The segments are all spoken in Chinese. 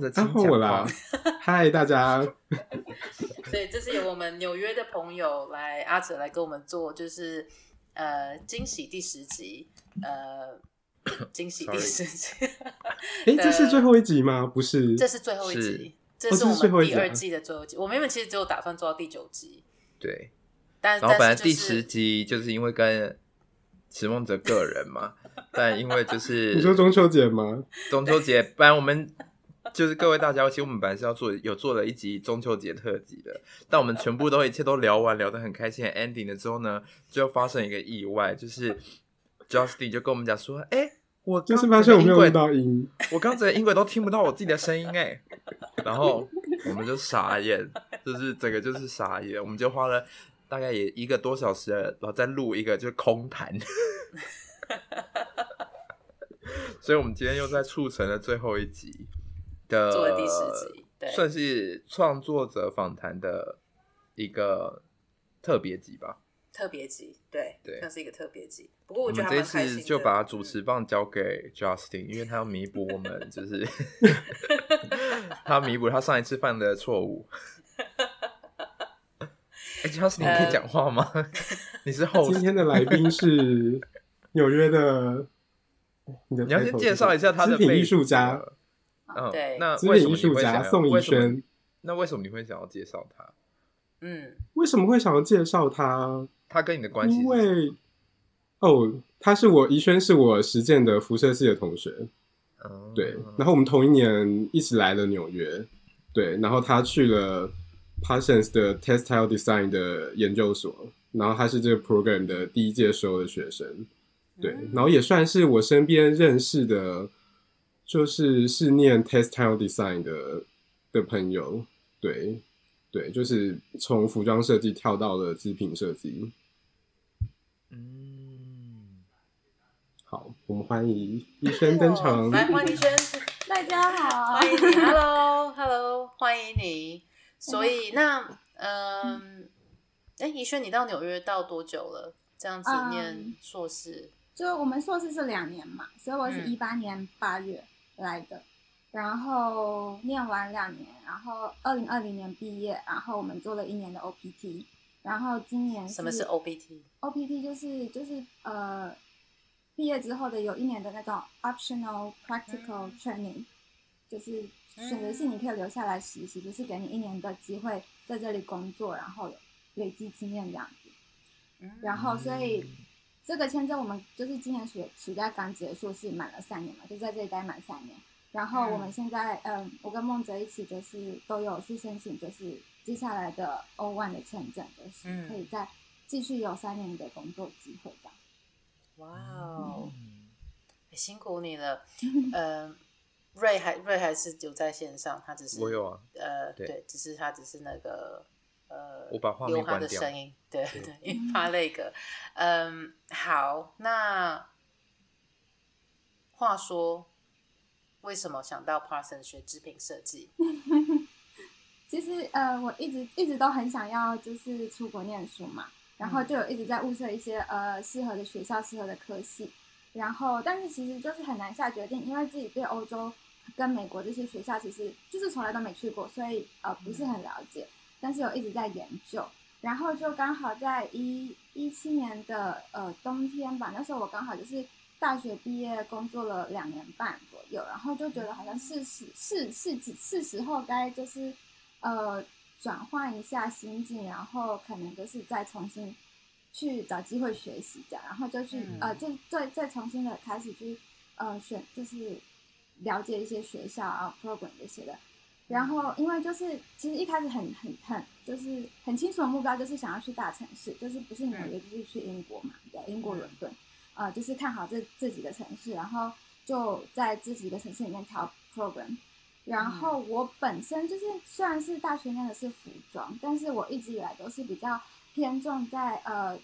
迟梦泽，然后我啦，嗨，大家。所以这是由我们纽约的朋友来，阿哲来跟我们做，就是呃惊喜第十集，呃惊喜第十集。哎，这是最后一集吗？不是，这是最后一集，这是我们第二季的最后一集。我们原本其实只有打算做到第九集，对。但然后本来第十集就是因为跟池梦哲个人嘛，但因为就是你说中秋节吗？中秋节，不然我们 就是各位大家，其实我们本来是要做有做了一集中秋节特辑的，但我们全部都一切都聊完，聊得很开心，ending 了之后呢，就发生一个意外，就是 Justin 就跟我们讲说，哎、欸，我就是发现我没有录到音，我刚才音轨都听不到我自己的声音哎，然后我们就傻眼，就是整个就是傻眼，我们就花了。大概也一个多小时，然后再录一个就是空谈，所以我们今天又在促成了最后一集的，做了第十集，对，算是创作者访谈的一个特别集吧。特别集，对对，那是一个特别集。不过我觉得这次就把主持棒交给 Justin，因为他要弥补我们，就是他弥补他上一次犯的错误。哎，Justin，你可以讲话吗？呃、你是后今天的来宾是 纽约的，你，你要先介绍一下他的艺术家。嗯，对，那为什么艺术家宋怡萱？那为什么你会想要介绍他？嗯，为什么会想要介绍他？他跟你的关系？因为哦，他是我怡轩，是我实践的辐射系的同学。嗯，对，然后我们同一年一起来了纽约。对，然后他去了。Parsons 的 Textile Design 的研究所，然后他是这个 program 的第一届收的学生，对，然后也算是我身边认识的，就是是念 Textile Design 的的朋友，对，对，就是从服装设计跳到了织品设计。嗯，好，我们欢迎医生登场，来欢迎怡萱，大家好，欢迎你，Hello，Hello，欢迎你。所以那嗯，哎、欸，怡萱，你到纽约到多久了？这样子念硕士，嗯、就我们硕士是两年嘛，所以我是一八年八月来的，嗯、然后念完两年，然后二零二零年毕业，然后我们做了一年的 OPT，然后今年什么是 OPT？OPT 就是就是呃，毕业之后的有一年的那种 optional practical training，、嗯、就是。选择性你可以留下来实习，就是给你一年的机会在这里工作，然后累积经验这样子。然后所以这个签证我们就是今年暑暑假刚结束，是满了三年嘛，就在这里待满三年。然后我们现在嗯，我跟梦泽一起就是都有去申请，就是接下来的 O1 的签证，就是可以再继续有三年的工作机会这样。哇哦，辛苦你了，嗯。瑞还瑞还是有在线上，他只是我有啊，呃，对，对，只是他只是那个呃，我把画面关掉，他的声音，对对，因为怕那个，嗯，好，那话说，为什么想到 Parsons 学织品设计？其实呃，我一直一直都很想要，就是出国念书嘛，然后就有一直在物色一些呃适合的学校、适合的科系，然后但是其实就是很难下决定，因为自己对欧洲。跟美国这些学校其实就是从来都没去过，所以呃不是很了解，但是有一直在研究。然后就刚好在一一七年的呃冬天吧，那时候我刚好就是大学毕业，工作了两年半左右，然后就觉得好像是时是是是是时候该就是呃转换一下心境，然后可能就是再重新去找机会学习这样，然后就去呃就再再重新的开始去呃选就是。了解一些学校啊，program 这些的，然后因为就是其实一开始很很很就是很清楚的目标就是想要去大城市，就是不是纽约就是去英国嘛，对，英国伦敦，呃，就是看好这这几个城市，然后就在这几个城市里面挑 program。然后我本身就是虽然是大学念的是服装，但是我一直以来都是比较偏重在呃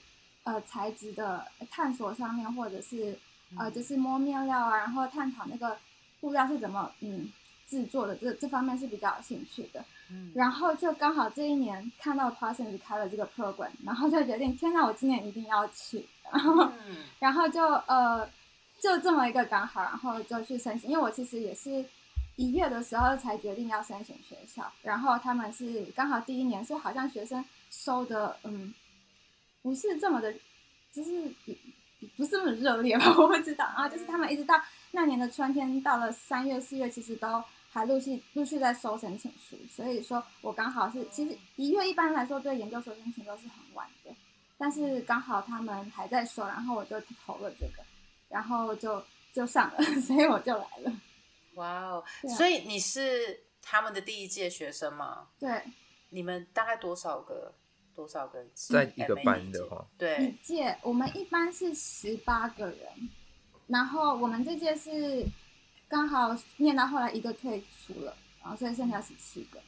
呃材质的探索上面，或者是呃就是摸面料啊，然后探讨那个。布料是怎么嗯制作的？这这方面是比较有兴趣的。嗯，然后就刚好这一年看到 Parsons 开了这个 program，然后就决定，天哪，我今年一定要去。然后，嗯、然后就呃，就这么一个刚好，然后就去申请，因为我其实也是一月的时候才决定要申请学校，然后他们是刚好第一年，所以好像学生收的嗯不是这么的，就是不是这么热烈吧，我不知道。然后就是他们一直到那年的春天，到了三月四月，其实都还陆续陆续在收申请书，所以说我刚好是其实一月一般来说对研究所申请都是很晚的。但是刚好他们还在收，然后我就投了这个，然后就就上了，所以我就来了。哇哦！所以你是他们的第一届学生吗？对。你们大概多少个？多少个人？在一个班的话，对，一届我们一般是十八个人，然后我们这届是刚好念到后来一个退出了，然后所以剩下十七个。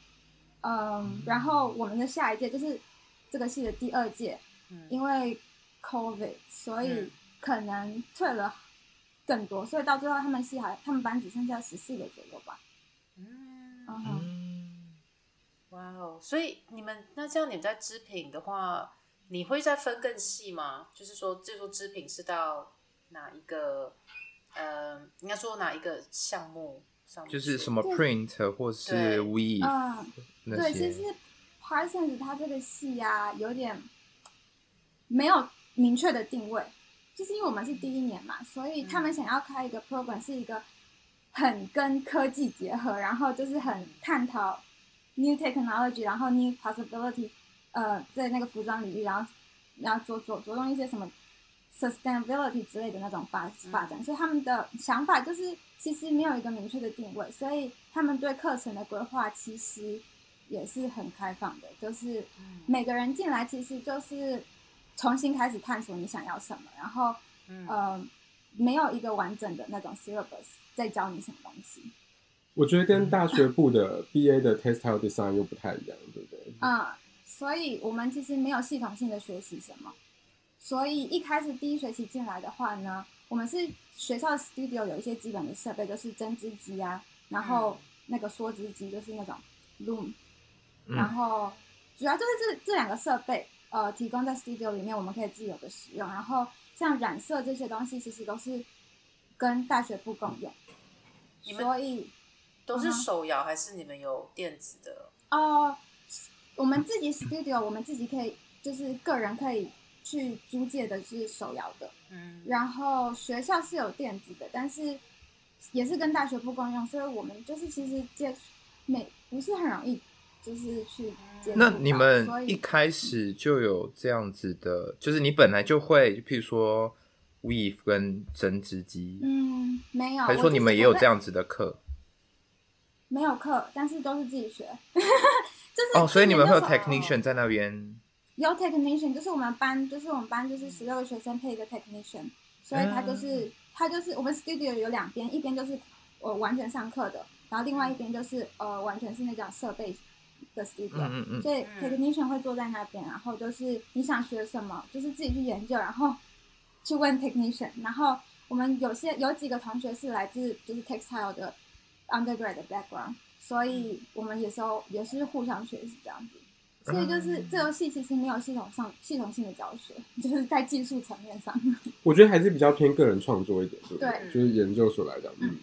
嗯，然后我们的下一届就是这个系的第二届。因为 COVID，所以可能退了更多，嗯、所以到最后他们系还他们班只剩下十四个左右吧。嗯，嗯哇哦！所以你们那这样你们在织品的话，你会再分更细吗？就是说，这说织品是到哪一个？呃，应该说哪一个项目上？就是什么 print 或是 weave？嗯，些对，其实 Parsons 它这个系啊，有点。没有明确的定位，就是因为我们是第一年嘛，所以他们想要开一个 program，是一个很跟科技结合，然后就是很探讨 new technology，然后 new possibility，呃，在那个服装领域，然后然后着着着重一些什么 sustainability 之类的那种发发展，所以他们的想法就是其实没有一个明确的定位，所以他们对课程的规划其实也是很开放的，就是每个人进来其实就是。重新开始探索你想要什么，然后，嗯、呃，没有一个完整的那种 syllabus 在教你什么东西。我觉得跟大学部的 BA 的 textile design 又不太一样，对不对？嗯，所以我们其实没有系统性的学习什么。所以一开始第一学期进来的话呢，我们是学校的 studio 有一些基本的设备，就是针织机啊，然后那个梭织机就是那种 loom，然后主要就是这这两个设备。呃，提供在 studio 里面，我们可以自由的使用。然后像染色这些东西，其实都是跟大学部共用。所以都是手摇还是你们有电子的？哦、呃，我们自己 studio，我们自己可以就是个人可以去租借的是手摇的。嗯。然后学校是有电子的，但是也是跟大学不共用，所以我们就是其实接触没不是很容易。就是去，那你们一开始就有这样子的，就是你本来就会，譬如说 weave 跟针织机，嗯，没有，还是说你们也有这样子的课？没有课，但是都是自己学，就是哦，所以你们会有 technician 在那边？有 technician，就是我们班，就是我们班就是十六个学生配一个 technician，所以他就是、嗯、他就是我们 studio 有两边，一边就是我完全上课的，然后另外一边就是呃完全是那种设备。的 studio，嗯嗯，所以 technician 会坐在那边，然后就是你想学什么，就是自己去研究，然后去问 technician。然后我们有些有几个同学是来自就是 textile 的 undergrad 的 background，所以我们有时候也是互相学习这样子。所以就是这游戏其实没有系统上系统性的教学，就是在技术层面上，我觉得还是比较偏个人创作一点，对不对？对，就是研究所来讲，嗯，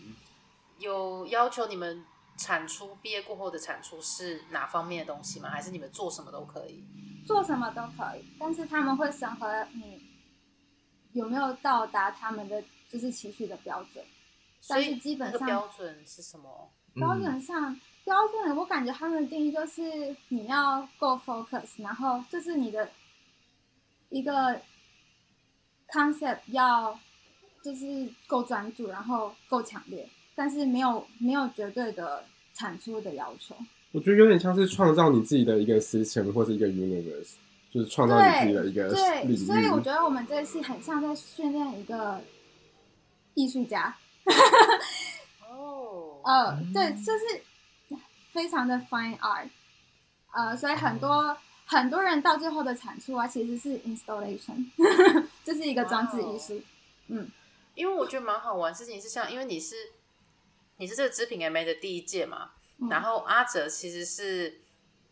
有要求你们。产出毕业过后的产出是哪方面的东西吗？还是你们做什么都可以？做什么都可以，但是他们会审核你有没有到达他们的就是期许的标准。但是基本上标准是什么？标准上标准，我感觉他们的定义就是你要够 focus，然后就是你的一个 concept 要就是够专注，然后够强烈。但是没有没有绝对的产出的要求，我觉得有点像是创造你自己的一个 system 或是一个 universe，就是创造你自己的一个。对，所以我觉得我们这个戏很像在训练一个艺术家。哦，呃，对，就是非常的 fine art。呃，所以很多、嗯、很多人到最后的产出啊，其实是 installation，这是一个装置艺术。哦、嗯，因为我觉得蛮好玩，事情是像，因为你是。你是这个织品 MA 的第一届嘛？嗯、然后阿哲其实是，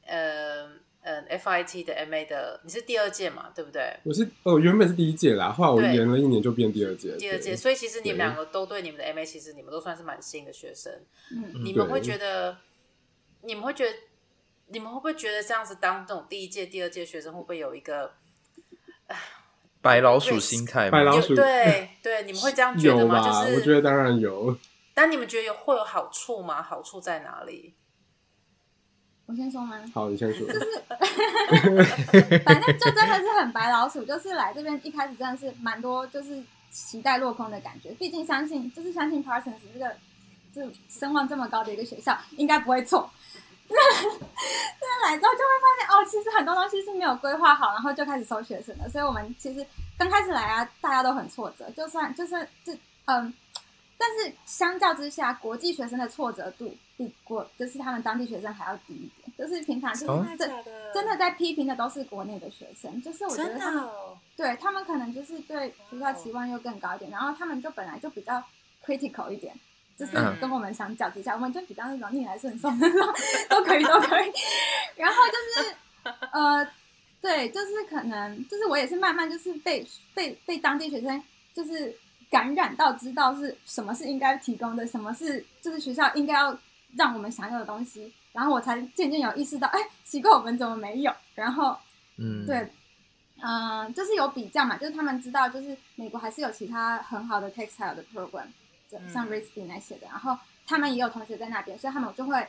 呃，嗯 FIT 的 MA 的，你是第二届嘛，对不对？我是哦，原本是第一届啦，后来我延了一年就变第二届。第二届，所以其实你们两个都对你们的 MA，其实你们都算是蛮新的学生。嗯，你们会觉得，你们会觉得，你们会不会觉得这样子当这种第一届、第二届学生，会不会有一个白老鼠心态？白老鼠，对对，你们会这样觉得吗？就是我觉得当然有。但你们觉得有会有好处吗？好处在哪里？我先说吗？好，你先说。就是，反正就真的是很白老鼠，就是来这边一开始真的是蛮多，就是期待落空的感觉。毕竟相信，就是相信 Parsons 这个就声望这么高的一个学校，应该不会错。那那来之后就会发现，哦，其实很多东西是没有规划好，然后就开始收学生的。所以我们其实刚开始来啊，大家都很挫折。就算就算这嗯。但是相较之下，国际学生的挫折度比国就是他们当地学生还要低一点。就是平常就是真真的在批评的都是国内的学生，就是我觉得他们对他们可能就是对学校期望又更高一点，然后他们就本来就比较 critical 一点，就是跟我们相较之下，我们就比较那种逆来顺受那种都可以都可以。然后就是呃，对，就是可能就是我也是慢慢就是被被被当地学生就是。感染到知道是什么是应该提供的，什么是就是学校应该要让我们享有的东西，然后我才渐渐有意识到，哎，奇怪，我们怎么没有？然后，嗯，对，嗯、呃，就是有比较嘛，就是他们知道，就是美国还是有其他很好的 textile 的 program，就像 RISD 那些的，然后他们也有同学在那边，所以他们就会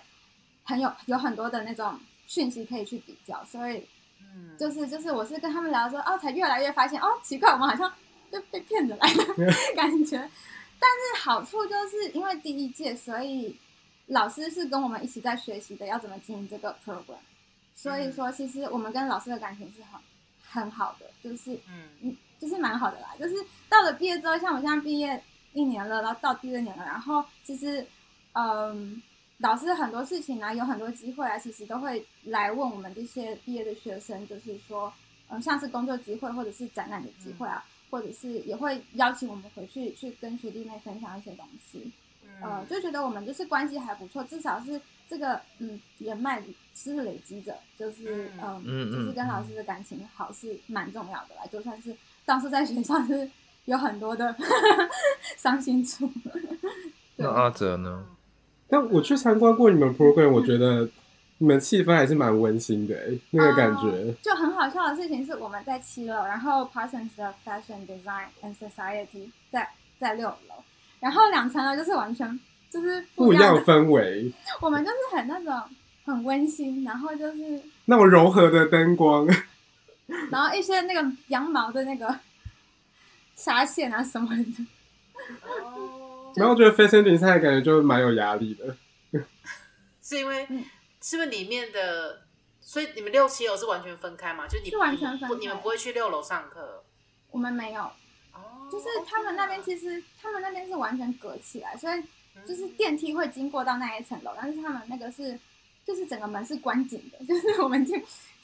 很有有很多的那种讯息可以去比较，所以，嗯，就是就是我是跟他们聊说，哦，才越来越发现，哦，奇怪，我们好像。就被骗着来的 感觉，但是好处就是因为第一届，所以老师是跟我们一起在学习的，要怎么经营这个 program。所以说，其实我们跟老师的感情是很很好的，就是嗯，就是蛮好的啦。就是到了毕业之后，像我现在毕业一年了，然后到第二年了，然后其实嗯，老师很多事情啊，有很多机会啊，其实都会来问我们这些毕业的学生，就是说嗯，像是工作机会或者是展览的机会啊。或者是也会邀请我们回去去跟学弟妹分享一些东西，嗯、呃，就觉得我们就是关系还不错，至少是这个嗯人脉是累积着，就是嗯，嗯就是跟老师的感情好是蛮重要的啦。就算是当时在学校是有很多的 伤心处。那阿哲呢？但我去参观过你们 program，我觉得。你们气氛还是蛮温馨的，那个感觉。Uh, 就很好笑的事情是，我们在七楼，然后 Parsons 的 Fashion Design and Society 在在六楼，然后两层楼就是完全就是不不一样的氛围。我们就是很那种很温馨，然后就是那种柔和的灯光，然后一些那个羊毛的那个纱线啊什么的。Oh, 然后我觉得 Fashion Design 感觉就蛮有压力的，是因为。是不是里面的？所以你们六七楼是完全分开吗？就你是完全分开，你们不会去六楼上课？我们没有。哦。就是他们那边其实他们那边是完全隔起来，所以就是电梯会经过到那一层楼，但是他们那个是就是整个门是关紧的，就是我们进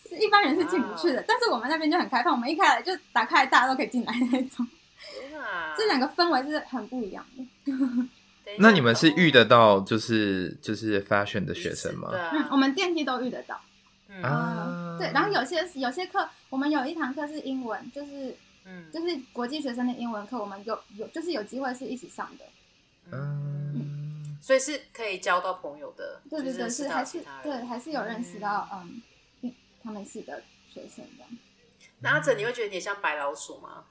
是一般人是进不去的。但是我们那边就很开放，我们一开来就打开，大家都可以进来那种。这两个氛围是很不一样的。那你们是遇得到就是就是 fashion 的学生吗？嗯，我们电梯都遇得到。嗯，啊、对，然后有些有些课，我们有一堂课是英文，就是嗯，就是国际学生的英文课，我们有有就是有机会是一起上的。嗯，嗯，所以是可以交到朋友的。对对对，是还是对还是有认识到嗯，他们系的学生的。那阿哲，你会觉得你像白老鼠吗？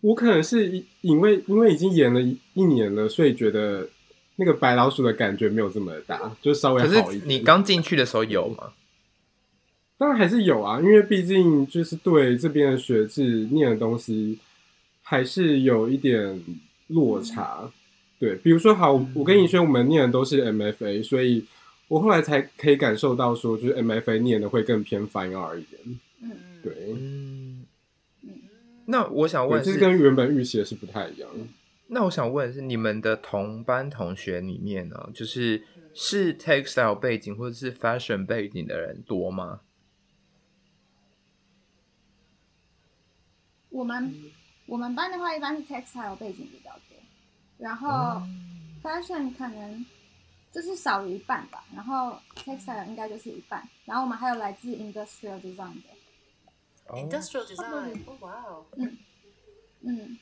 我可能是因为因为已经演了一年了，所以觉得那个白老鼠的感觉没有这么大，就稍微好一点。你刚进去的时候有吗？当然还是有啊，因为毕竟就是对这边的学制念的东西还是有一点落差。嗯、对，比如说好，我跟你说我们念的都是 MFA，所以我后来才可以感受到说，就是 MFA 念的会更偏 Fine Art 一点。嗯，对。那我想问，这是跟原本预期的是不太一样。那我想问的是，你们的同班同学里面呢，就是是 textile 背景或者是 fashion 背景的人多吗？我们我们班的话，一般是 textile 背景比较多，然后 fashion 可能就是少于一半吧。然后 textile 应该就是一半。然后我们还有来自 industrial design 的。industrial design，哇哦，嗯嗯，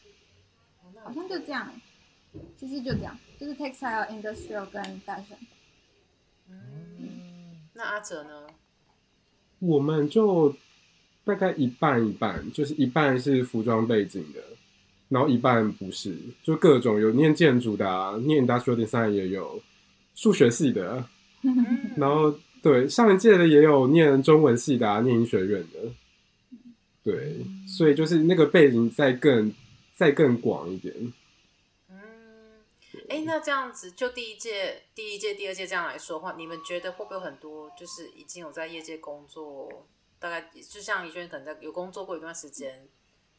好像就这样，其实就这样，就是 textile、industrial 跟 fashion。嗯，那阿哲呢？我们就大概一半一半，就是一半是服装背景的，然后一半不是，就各种有念建筑的啊，念 industrial design 也有数学系的，然后对上一届的也有念中文系的啊，念医学院的。对，所以就是那个背景再更再更广一点。嗯，哎，那这样子就第一届、第一届、第二届这样来说的话，你们觉得会不会有很多就是已经有在业界工作，大概就像宜萱可能在有工作过一段时间，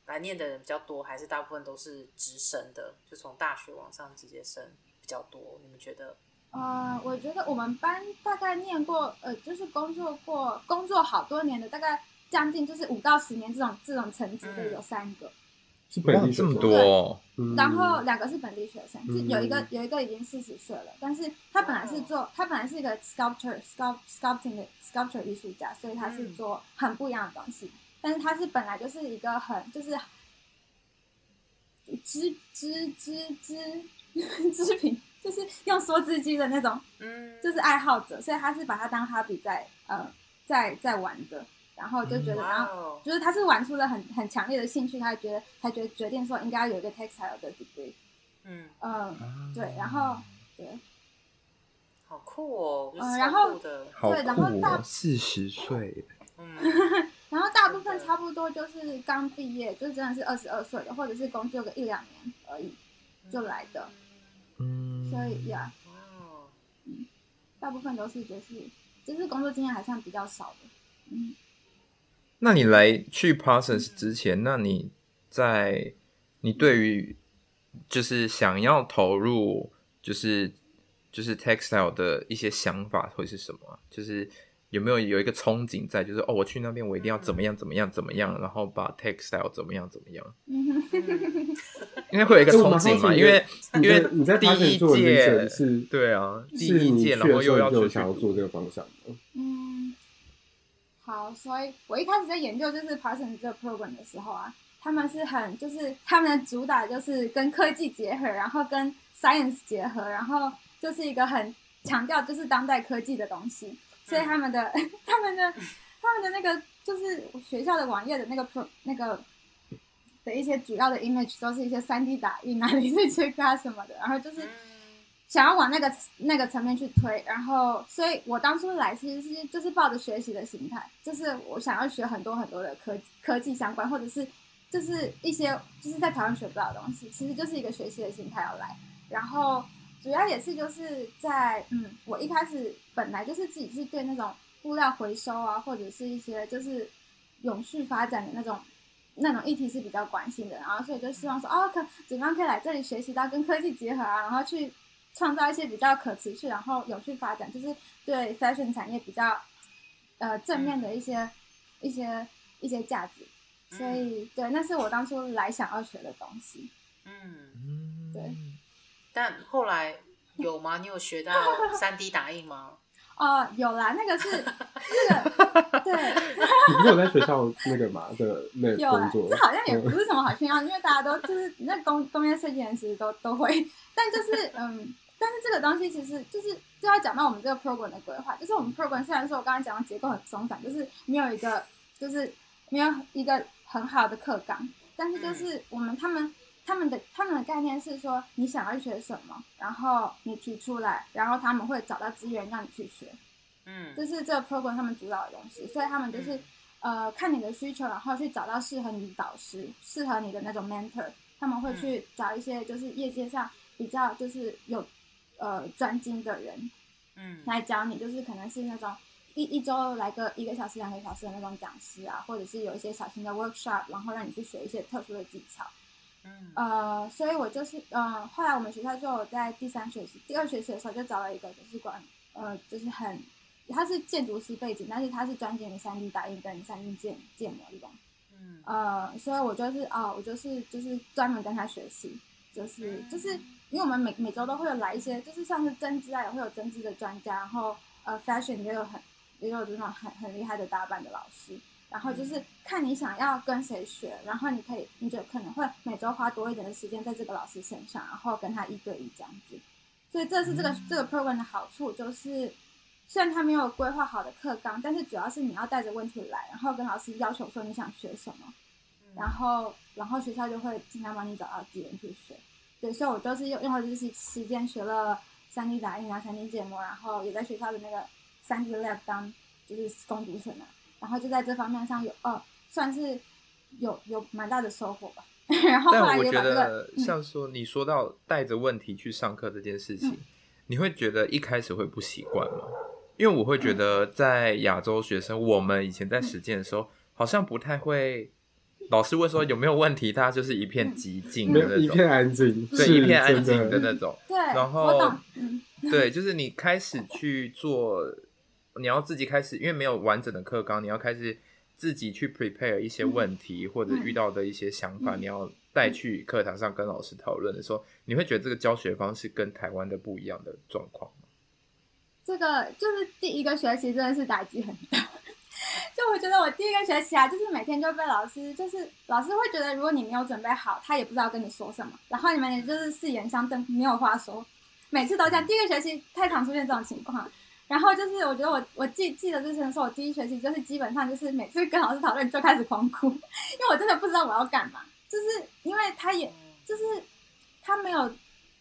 来念的人比较多，还是大部分都是直升的，就从大学往上直接升比较多？你们觉得？呃，我觉得我们班大概念过，呃，就是工作过工作好多年的，大概。将近就是五到十年这种这种层级的有三个，是本地这么多，然后两个是本地学生，就有一个有一个已经四十岁了，但是他本来是做他本来是一个 sculptor sculpt sculpting 的 sculpture 艺术家，所以他是做很不一样的东西，但是他是本来就是一个很就是织织织织织品，就是用梭织机的那种，嗯，就是爱好者，所以他是把它当 hobby 在呃在在玩的。然后就觉得，然后就是他是玩出了很很强烈的兴趣，他觉得他觉得决定说应该要有一个 textile 的 degree。嗯。嗯，对，然后对，好酷哦，嗯，然后对，然后大四十岁，嗯，然后大部分差不多就是刚毕业，就真的是二十二岁的，或者是工作个一两年而已就来的，嗯，所以。呀，嗯，大部分都是就是就是工作经验还算比较少的，嗯。那你来去 Parsons 之前，那你在你对于就是想要投入就是就是 textile 的一些想法会是什么？就是有没有有一个憧憬在？就是哦，我去那边我一定要怎么样怎么样怎么样，然后把 textile 怎么样怎么样？应该会有一个憧憬嘛？因为 因为你在第一届是，对啊，第一届然后又要去想要做这个方向嗯。好，所以我一开始在研究就是 Parsons 这个 program 的时候啊，他们是很就是他们的主打就是跟科技结合，然后跟 science 结合，然后就是一个很强调就是当代科技的东西，所以他们的、嗯、他们的 他们的那个就是学校的网页的那个 pro 那个的一些主要的 image 都是一些 3D 打印啊、镭射切割啊什么的，然后就是。想要往那个那个层面去推，然后，所以我当初来其实是就是抱着学习的心态，就是我想要学很多很多的科科技相关，或者是就是一些就是在台湾学不到的东西，其实就是一个学习的心态要来。然后主要也是就是在嗯，我一开始本来就是自己是对那种物料回收啊，或者是一些就是永续发展的那种那种议题是比较关心的，然后所以就希望说哦，可怎么样可以来这里学习到跟科技结合啊，然后去。创造一些比较可持续，然后有序发展，就是对 fashion 产业比较呃正面的一些、嗯、一些一些价值，所以、嗯、对，那是我当初来想要学的东西。嗯，对。但后来有吗？你有学到三 D 打印吗？哦，有啦，那个是 那个对。你不是有在学校那个嘛的 那工作？这好像也不是什么好炫耀，因为大家都就是那工工业设计人其实都都会，但就是嗯。但是这个东西其实就是就要讲到我们这个 program 的规划，就是我们 program 虽然说我刚才讲的结构很松散，就是没有一个就是没有一个很好的课纲，但是就是我们他们他们的他们的概念是说你想要学什么，然后你提出来，然后他们会找到资源让你去学，嗯，这是这个 program 他们主导的东西，所以他们就是呃看你的需求，然后去找到适合你的导师，适合你的那种 mentor，他们会去找一些就是业界上比较就是有。呃，专精的人，嗯，来教你，就是可能是那种一一周来个一个小时、两个小时的那种讲师啊，或者是有一些小型的 workshop，然后让你去学一些特殊的技巧，嗯，呃，所以我就是，嗯、呃，后来我们学校就在第三学期、第二学期的时候就找了一个就是管，呃，就是很，他是建筑师背景，但是他是专精于三 D 打印跟三 D 建建模这种，嗯，呃，所以我就是啊、呃，我就是就是专门跟他学习。就是就是因为我们每每周都会有来一些，就是像是针织啊，也会有针织的专家，然后呃，fashion 也有很也有这种很很厉害的打扮的老师。然后就是看你想要跟谁学，然后你可以，你就可能会每周花多一点的时间在这个老师身上，然后跟他一对一这样子。所以这是这个这个 program 的好处，就是虽然他没有规划好的课纲，但是主要是你要带着问题来，然后跟老师要求说你想学什么，然后然后学校就会尽量帮你找到资源去学。对，所以我都是用用了这些时间学了 3D 打印啊、3D 建模，然后也在学校的那个 3D lab 当就是工读生啊。然后就在这方面上有哦，算是有有蛮大的收获吧。然后后来也把这个，但我觉得像说你说到带着问题去上课这件事情，嗯、你会觉得一开始会不习惯吗？因为我会觉得在亚洲学生，我们以前在实践的时候，好像不太会。老师会说有没有问题，他就是一片寂静的那种，一片安静，对，一片安静的那种。对，然后对，就是你开始去做。你要自己开始，因为没有完整的课纲，你要开始自己去 prepare 一些问题、嗯、或者遇到的一些想法，嗯、你要带去课堂上跟老师讨论的时候，你会觉得这个教学方式跟台湾的不一样的状况吗？这个就是第一个学期真的是打击很大，就我觉得我第一个学期啊，就是每天就被老师，就是老师会觉得如果你没有准备好，他也不知道跟你说什么，然后你们也就是四眼相瞪，没有话说，每次都这样。第一个学期太常出现这种情况。然后就是，我觉得我我记记得之前说，我第一学期就是基本上就是每次跟老师讨论就开始狂哭，因为我真的不知道我要干嘛。就是因为他也，就是他没有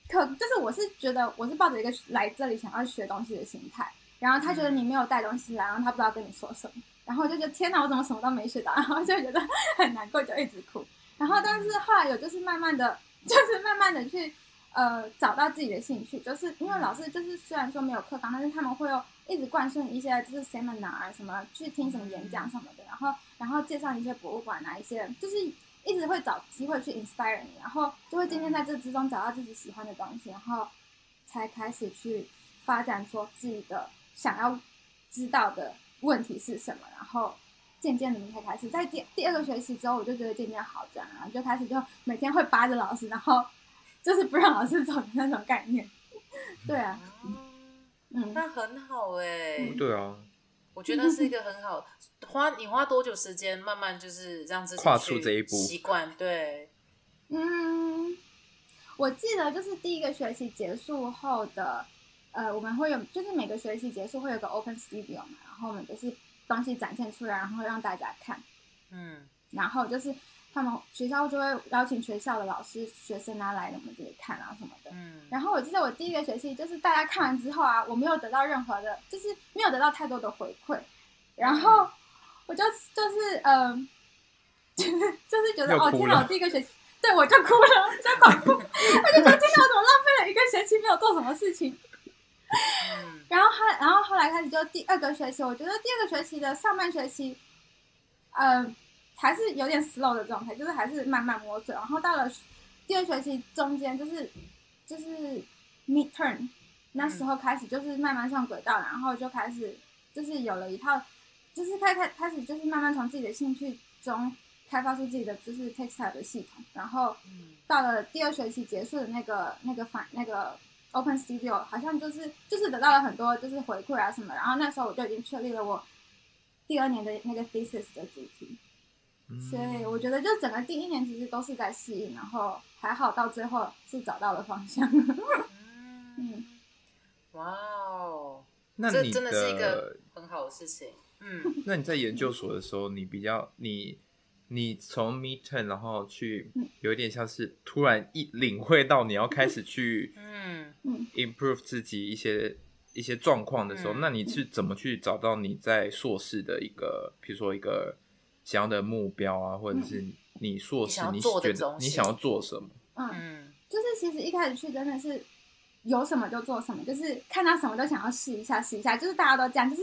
可，就是我是觉得我是抱着一个来这里想要学东西的心态，然后他觉得你没有带东西来，然后他不知道跟你说什么，然后我就觉得天哪，我怎么什么都没学到，然后就觉得很难过，就一直哭。然后但是后来有就是慢慢的，就是慢慢的去。呃，找到自己的兴趣，就是因为老师就是虽然说没有课纲，但是他们会有一直灌输一些就是 seminar 什么，去听什么演讲什么的，然后然后介绍一些博物馆啊，一些就是一直会找机会去 inspire 你，然后就会渐渐在这之中找到自己喜欢的东西，然后才开始去发展出自己的想要知道的问题是什么，然后渐渐的你才开始在第第二个学期之后，我就觉得渐渐好转，然后就开始就每天会扒着老师，然后。就是不让老师走的那种概念，对啊，嗯，那很好哎、欸，对啊，我觉得是一个很好花，你花多久时间慢慢就是让自己跨出这一步。习惯？对，嗯，我记得就是第一个学期结束后的，呃，我们会有，就是每个学期结束会有个 open studio 嘛，然后我们就是东西展现出来，然后让大家看，嗯，然后就是。他们学校就会邀请学校的老师、学生啊来我们这里看啊什么的。嗯。然后我记得我第一个学期就是大家看完之后啊，我没有得到任何的，就是没有得到太多的回馈。然后我就就是嗯，就是 就是觉得哦，天哪！我第一个学期，对我就哭了，就狂哭。我就觉得天哪，我怎么浪费了一个学期没有做什么事情？嗯。然后后然后后来开始就第二个学期，我觉得第二个学期的上半学期，嗯。还是有点 slow 的状态，就是还是慢慢摸索。然后到了第二学期中间，就是就是 midterm 那时候开始，就是慢慢上轨道，然后就开始就是有了一套，就是开开开始就是慢慢从自己的兴趣中开发出自己的就是 textile 的系统。然后到了第二学期结束的那个那个反那个 open studio，好像就是就是得到了很多就是回馈啊什么。然后那时候我就已经确立了我第二年的那个 thesis 的主题。所以我觉得，就整个第一年其实都是在适应，然后还好到最后是找到了方向。嗯，哇哦，那这真的是一个很好的事情。嗯，那你在研究所的时候，你比较你你从 midterm 然后去有一点像是突然一领会到你要开始去嗯。improve 自己一些一些状况的时候，那你是怎么去找到你在硕士的一个，比如说一个。想要的目标啊，或者是你硕士，你觉得你想要做什么？嗯，就是其实一开始去真的是有什么就做什么，就是看到什么都想要试一下，试一下。就是大家都这样，就是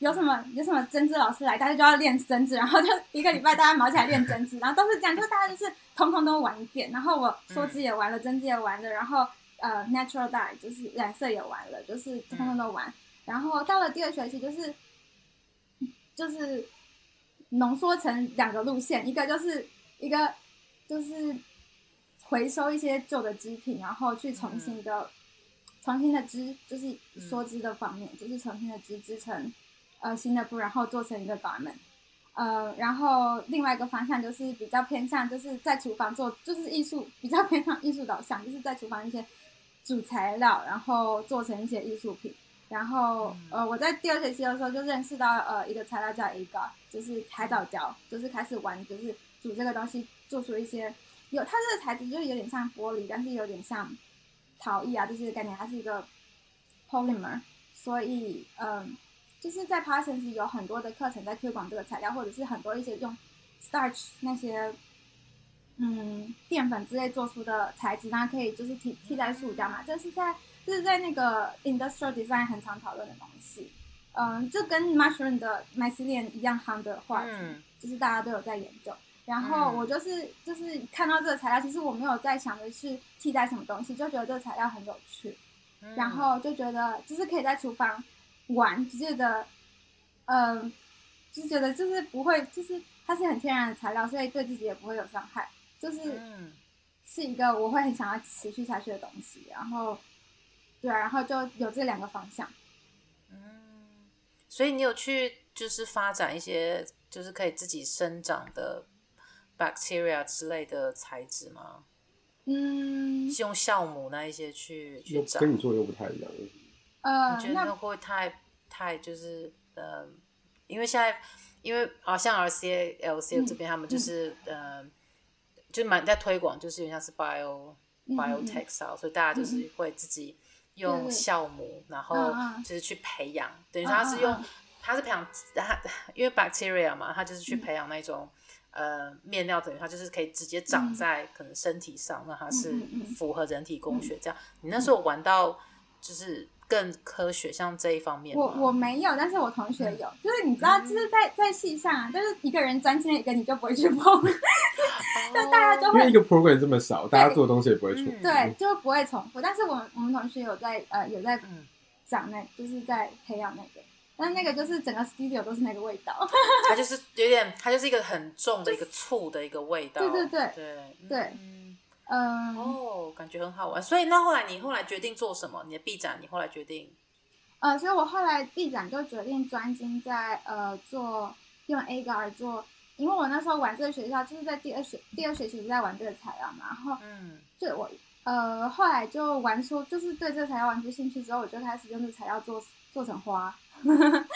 有什么有什么针织老师来，大家就要练针织，然后就一个礼拜大家忙起来练针织，然后都是这样，就是大家就是通通都玩一遍。然后我梭织也玩了，针织也玩了，然后呃，natural dye 就是染色也玩了，就是通通都玩。然后到了第二学期，就是就是。浓缩成两个路线，一个就是一个就是回收一些旧的织品，然后去重新的、嗯、重新的织，就是梭织的方面，嗯、就是重新的织织成呃新的布，然后做成一个 garment。呃，然后另外一个方向就是比较偏向，就是在厨房做，就是艺术比较偏向艺术导向，就是在厨房一些主材料，然后做成一些艺术品。然后呃，我在第二学期的时候就认识到呃一个材料叫 agar，就是海藻胶，就是开始玩，就是煮这个东西，做出一些有它这个材质就是有点像玻璃，但是有点像陶艺啊，就是概念，它是一个 polymer，所以嗯。呃就是在 Parsons 有很多的课程在推广这个材料，或者是很多一些用 starch 那些嗯淀粉之类做出的材质，它可以就是替替代塑胶嘛。这是在就是在那个 industrial design 很常讨论的东西。嗯，就跟 mushroom 的 mycelium 一样夯的话题，嗯、就是大家都有在研究。然后我就是就是看到这个材料，其实我没有在想的是替代什么东西，就觉得这个材料很有趣，然后就觉得就是可以在厨房。玩就觉得，嗯、呃，就觉得就是不会，就是它是很天然的材料，所以对自己也不会有伤害，就是是一个我会很想要持续下去的东西。然后，对啊，然后就有这两个方向。嗯，所以你有去就是发展一些就是可以自己生长的 bacteria 之类的材质吗？嗯，是用酵母那一些去去长，跟你做的又不太一样。呃，你觉得那会不会太太就是呃，因为现在因为啊，像 RCA、LCA 这边他们就是、嗯、呃，就蛮在推广，就是有点像是 bio、嗯、biotextile，所以大家就是会自己用酵母，嗯、然后就是去培养，嗯、等于他是用，嗯、他是培养他，因为 bacteria 嘛，他就是去培养那种、嗯、呃面料，等于它就是可以直接长在可能身体上，那它是符合人体工学这样。你那时候玩到就是。更科学，像这一方面，我我没有，但是我同学有，嗯、就是你知道，就是在在系上啊，就是一个人钻进一个，你就不会去碰 就大家就会因为一个 program 这么少，大家做的东西也不会重复，对，就不会重复。但是我们我们同学有在呃有在讲那，就是在培养那个，但那个就是整个 studio 都是那个味道，它就是有点，它就是一个很重的一个醋的一个味道，对对对。对对。嗯哦，感觉很好玩。所以那后来你后来决定做什么？你的毕展你后来决定？呃，所以我后来毕展就决定专精在呃做用 agar 做，因为我那时候玩这个学校就是在第二学第二学期就在玩这个材料嘛，然后嗯，就我呃后来就玩出就是对这个材料玩出兴趣之后，我就开始用这个材料做做成花。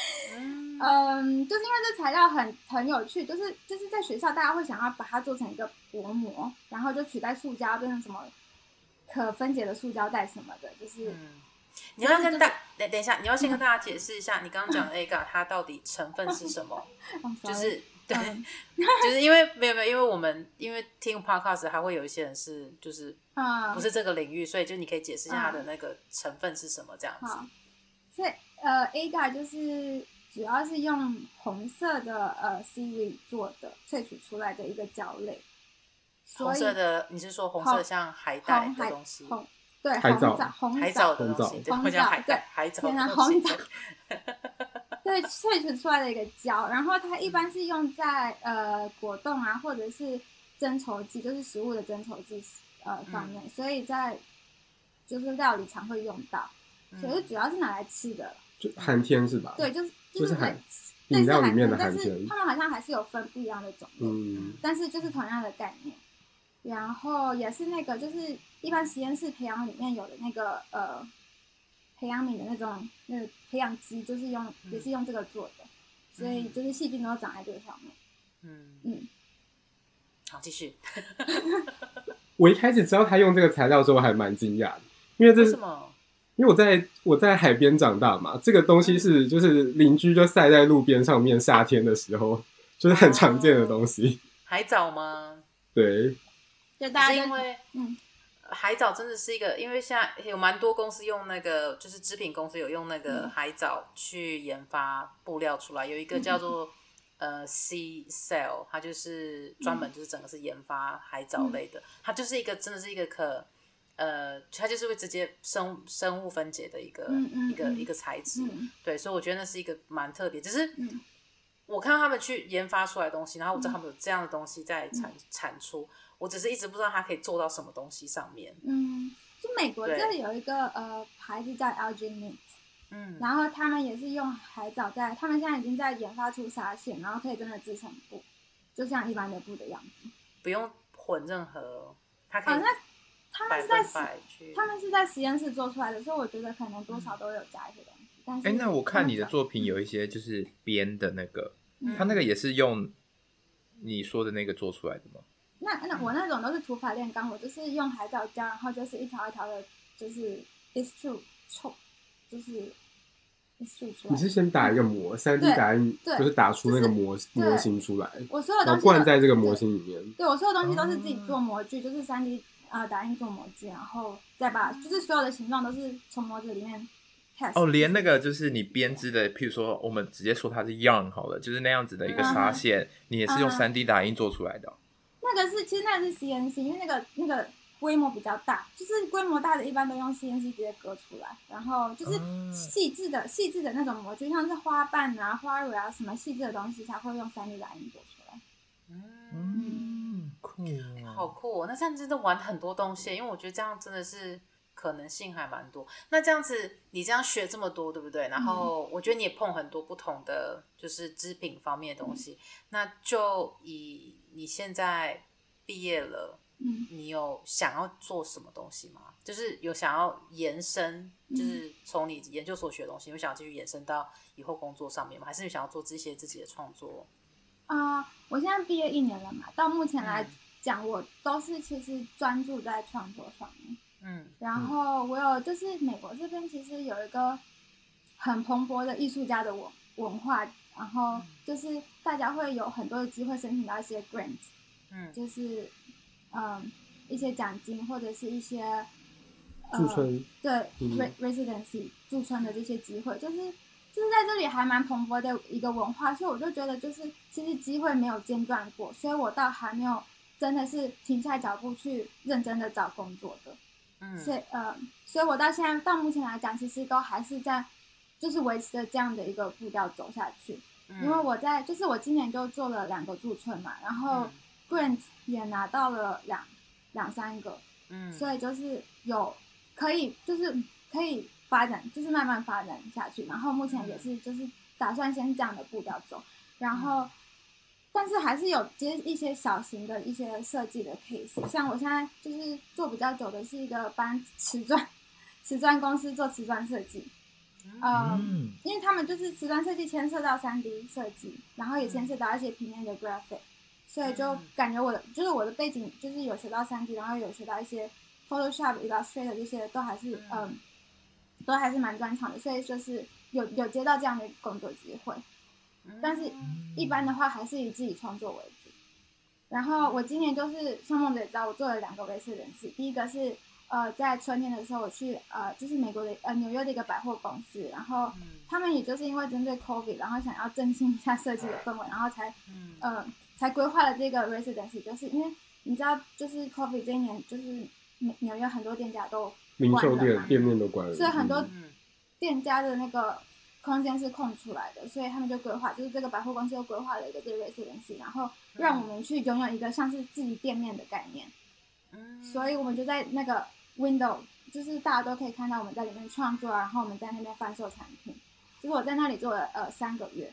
嗯，就是因为这材料很很有趣，就是就是在学校大家会想要把它做成一个薄膜，然后就取代塑胶，变成什么可分解的塑胶袋什么的，就是。嗯、你要跟大等等一下，你要先跟大家解释一下，你刚刚讲的 agar 它到底成分是什么？就是对，就是因为没有没有，因为我们因为听 podcast 还会有一些人是就是不是这个领域，所以就你可以解释一下它的那个成分是什么这样子。所以呃，agar 就是。主要是用红色的呃 seaweed 做的萃取出来的一个胶类，红色的你是说红色像海带的东西？红对海藻海藻的东西，红藻对海藻天然红枣，对萃取出来的一个胶，然后它一般是用在呃果冻啊或者是增稠剂，就是食物的增稠剂呃方面，所以在就是料理常会用到，所以主要是拿来吃的，就寒天是吧？对，就是。就是寒饮料里面的寒天，他们好像还是有分不一样的种类，嗯，但是就是同样的概念。然后也是那个，就是一般实验室培养里面有的那个呃培养皿的那种那个培养基，就是用也是用这个做的，所以就是细菌都长在这个上面。嗯嗯，好，继续。我一开始知道他用这个材料的时候，我还蛮惊讶的，因为这是什么？因为我在我在海边长大嘛，这个东西是就是邻居就晒在路边上面，夏天的时候就是很常见的东西。海藻吗？对，就大家因为嗯，海藻真的是一个，因为现在有蛮多公司用那个，就是织品公司有用那个海藻去研发布料出来，有一个叫做呃 Sea Cell，它就是专门就是整个是研发海藻类的，它就是一个真的是一个可。呃，它就是会直接生生物分解的一个、嗯嗯、一个一个材质，嗯、对，所以我觉得那是一个蛮特别，只是，我看到他们去研发出来的东西，然后我知道他们有这样的东西在产、嗯、产出，我只是一直不知道它可以做到什么东西上面。嗯，就美国这里有一个呃牌子叫 Meat，嗯，然后他们也是用海藻在，他们现在已经在研发出纱线，然后可以真的制成布，就像一般的布的样子，不用混任何，它可以、哦。那他们是在实，他们是在实验室做出来的，所以我觉得可能多少都有加一些东西。但是，哎，那我看你的作品有一些就是编的那个，他、嗯、那个也是用你说的那个做出来的吗？那那我那种都是土法炼钢，我就是用海藻胶，然后就是一条一条的，就是 extrude 抽，就是 extrude 出来。你是先打一个模，三 D 打印，就是打出那个模模型出来。我所有东西灌在这个模型里面。对，我所有东西都是自己做模具，就是三 D 啊打印做模具，然后再把就是所有的形状都是从模子里面。哦，连那个就是你编织的，譬如说，我们直接说它是 yarn 好了，就是那样子的一个纱线，嗯、你也是用三 D 打印做出来的。那个是，其实那个是 CNC，因为那个那个规模比较大，就是规模大的，一般都用 CNC 直接割出来，然后就是细致的细致的那种模具，像是花瓣啊、花蕊啊什么细致的东西，才会用三 D 打印做出来。嗯，酷，好酷哦！那这样真的玩很多东西，因为我觉得这样真的是。可能性还蛮多。那这样子，你这样学这么多，对不对？然后我觉得你也碰很多不同的，就是织品方面的东西。嗯、那就以你现在毕业了，嗯，你有想要做什么东西吗？就是有想要延伸，就是从你研究所学的东西，有想要继续延伸到以后工作上面吗？还是你想要做这些自己的创作？啊、呃，我现在毕业一年了嘛，到目前来讲，嗯、我都是其实专注在创作上面。嗯，然后我有就是美国这边其实有一个很蓬勃的艺术家的文文化，然后就是大家会有很多的机会申请到一些 grant，嗯，就是嗯一些奖金或者是一些驻村，对 residency 驻村的这些机会，就是就是在这里还蛮蓬勃的一个文化，所以我就觉得就是其实机会没有间断过，所以我倒还没有真的是停下脚步去认真的找工作的。嗯所以呃，所以我到现在到目前来讲，其实都还是在，就是维持着这样的一个步调走下去。嗯、因为我在，就是我今年就做了两个驻村嘛，然后 grant 也拿到了两两三个，嗯，所以就是有可以，就是可以发展，就是慢慢发展下去。然后目前也是就是打算先这样的步调走，然后。但是还是有接一些小型的一些设计的 case，像我现在就是做比较久的是一个帮瓷砖，瓷砖公司做瓷砖设计，呃、嗯，因为他们就是瓷砖设计牵涉到 3D 设计，然后也牵涉到一些平面的 graphic，所以就感觉我的就是我的背景就是有学到 3D，然后有学到一些 Photoshop、Illustrator 这些都还是嗯、呃，都还是蛮专长的，所以就是有有接到这样的工作机会。但是，一般的话还是以自己创作为主。然后我今年就是像梦姐也知道，我做了两个 residency。第一个是呃，在春天的时候我去呃，就是美国的呃纽约的一个百货公司，然后他们也就是因为针对 COVID，然后想要振兴一下设计的氛围，然后才呃才规划了这个 residency。就是因为你知道，就是 COVID 这一年，就是纽纽约很多店家都零售店店面都关了，所以很多店家的那个。空间是空出来的，所以他们就规划，就是这个百货公司又规划了一个这个 residency，然后让我们去拥有一个像是自己店面的概念。嗯，所以我们就在那个 window，就是大家都可以看到我们在里面创作，然后我们在那边贩售产品。就是我在那里做了呃三个月，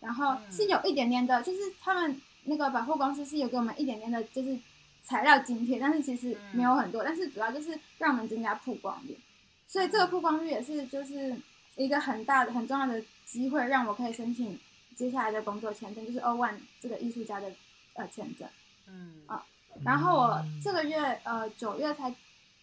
然后是有一点点的，就是他们那个百货公司是有给我们一点点的，就是材料津贴，但是其实没有很多，但是主要就是让我们增加曝光率。所以这个曝光率也是就是。一个很大的、很重要的机会，让我可以申请接下来的工作签证，就是 O1 这个艺术家的呃签证。嗯啊，然后我这个月呃九月才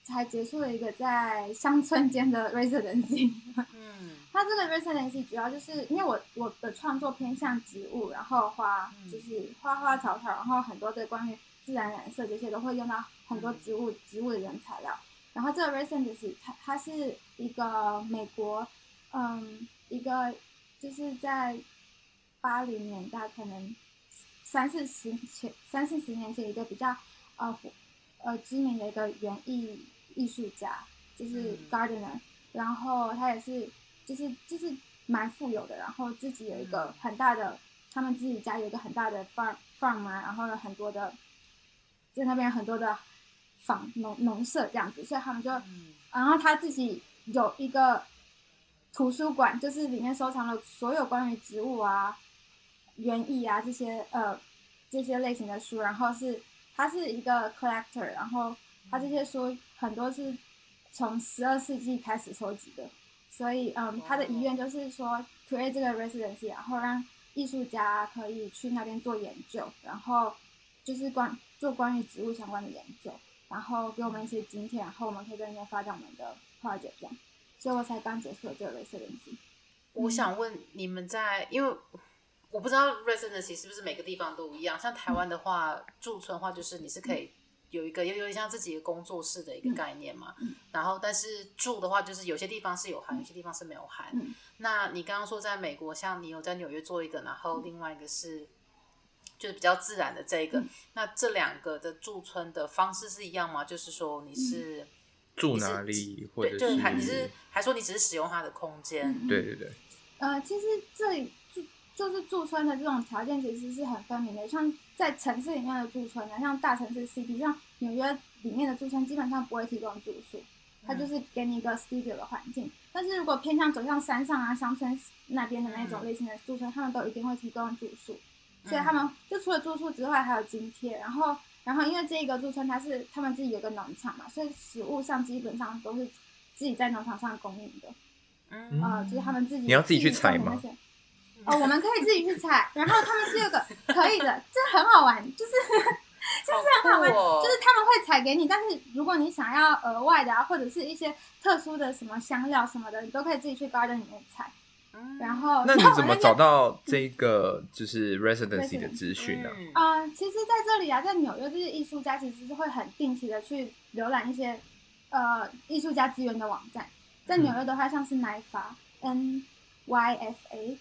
才结束了一个在乡村间的 residency。嗯，它这个 residency 主要就是因为我我的创作偏向植物，然后花就是花花草草，然后很多的关于自然染色这些都会用到很多植物植物的原材料。然后这个 residency 它它是一个美国。嗯，一个就是在八零年代，可能三四十前、三四十年前，一个比较呃呃知名的一个园艺艺术家，就是 gardener，然后他也是就是就是蛮富有的，然后自己有一个很大的他们自己家有一个很大的 farm farm 嘛，然后有很多的在那边有很多的房农农舍这样子，所以他们就，然后他自己有一个图书馆，就是里面收藏了所有关于植物啊、园艺啊这些呃这些类型的书，然后是他是一个 collector，然后他这些书很多是从十二世纪开始收集的。所以，嗯，他的遗愿就是说，create 这个 residency，然后让艺术家可以去那边做研究，然后就是关做关于植物相关的研究，然后给我们一些津贴，然后我们可以在那边发展我们的 project 这样。所以我才刚结束了这个 residency。我想问你们在，因为我不知道 residency 是不是每个地方都一样，像台湾的话，驻村的话就是你是可以。有一个有有点像自己的工作室的一个概念嘛，嗯、然后但是住的话，就是有些地方是有含，有些地方是没有含。嗯、那你刚刚说在美国，像你有在纽约做一个，然后另外一个是就是比较自然的这一个，嗯、那这两个的驻村的方式是一样吗？就是说你是、嗯、住哪里，或者是对，还你是还说你只是使用它的空间？嗯、对对对。呃，其实这里住就是驻村的这种条件其实是很分明的，像。在城市里面的驻村呢，像大城市 city，像纽约里面的驻村，基本上不会提供住宿，它就是给你一个 studio 的环境。但是如果偏向走向山上啊、乡村那边的那种类型的驻村，他们都一定会提供住宿。所以他们就除了住宿之外，还有津贴。然后，然后因为这个驻村它是他们自己有个农场嘛，所以食物上基本上都是自己在农场上供应的。嗯，呃，就是他们自己你要自己去采吗？哦，我们可以自己去采，然后他们是有个 可以的，这很好玩，就是 就是很好玩，哦、就是他们会采给你，但是如果你想要额外的啊，或者是一些特殊的什么香料什么的，你都可以自己去 garden 里面采。嗯、然后那你怎么找到这个就是 residency 的资讯呢？啊、呃，其实在这里啊，在纽约这些艺术家其实是会很定期的去浏览一些呃艺术家资源的网站，在纽约的话，像是 NYFA N Y F A。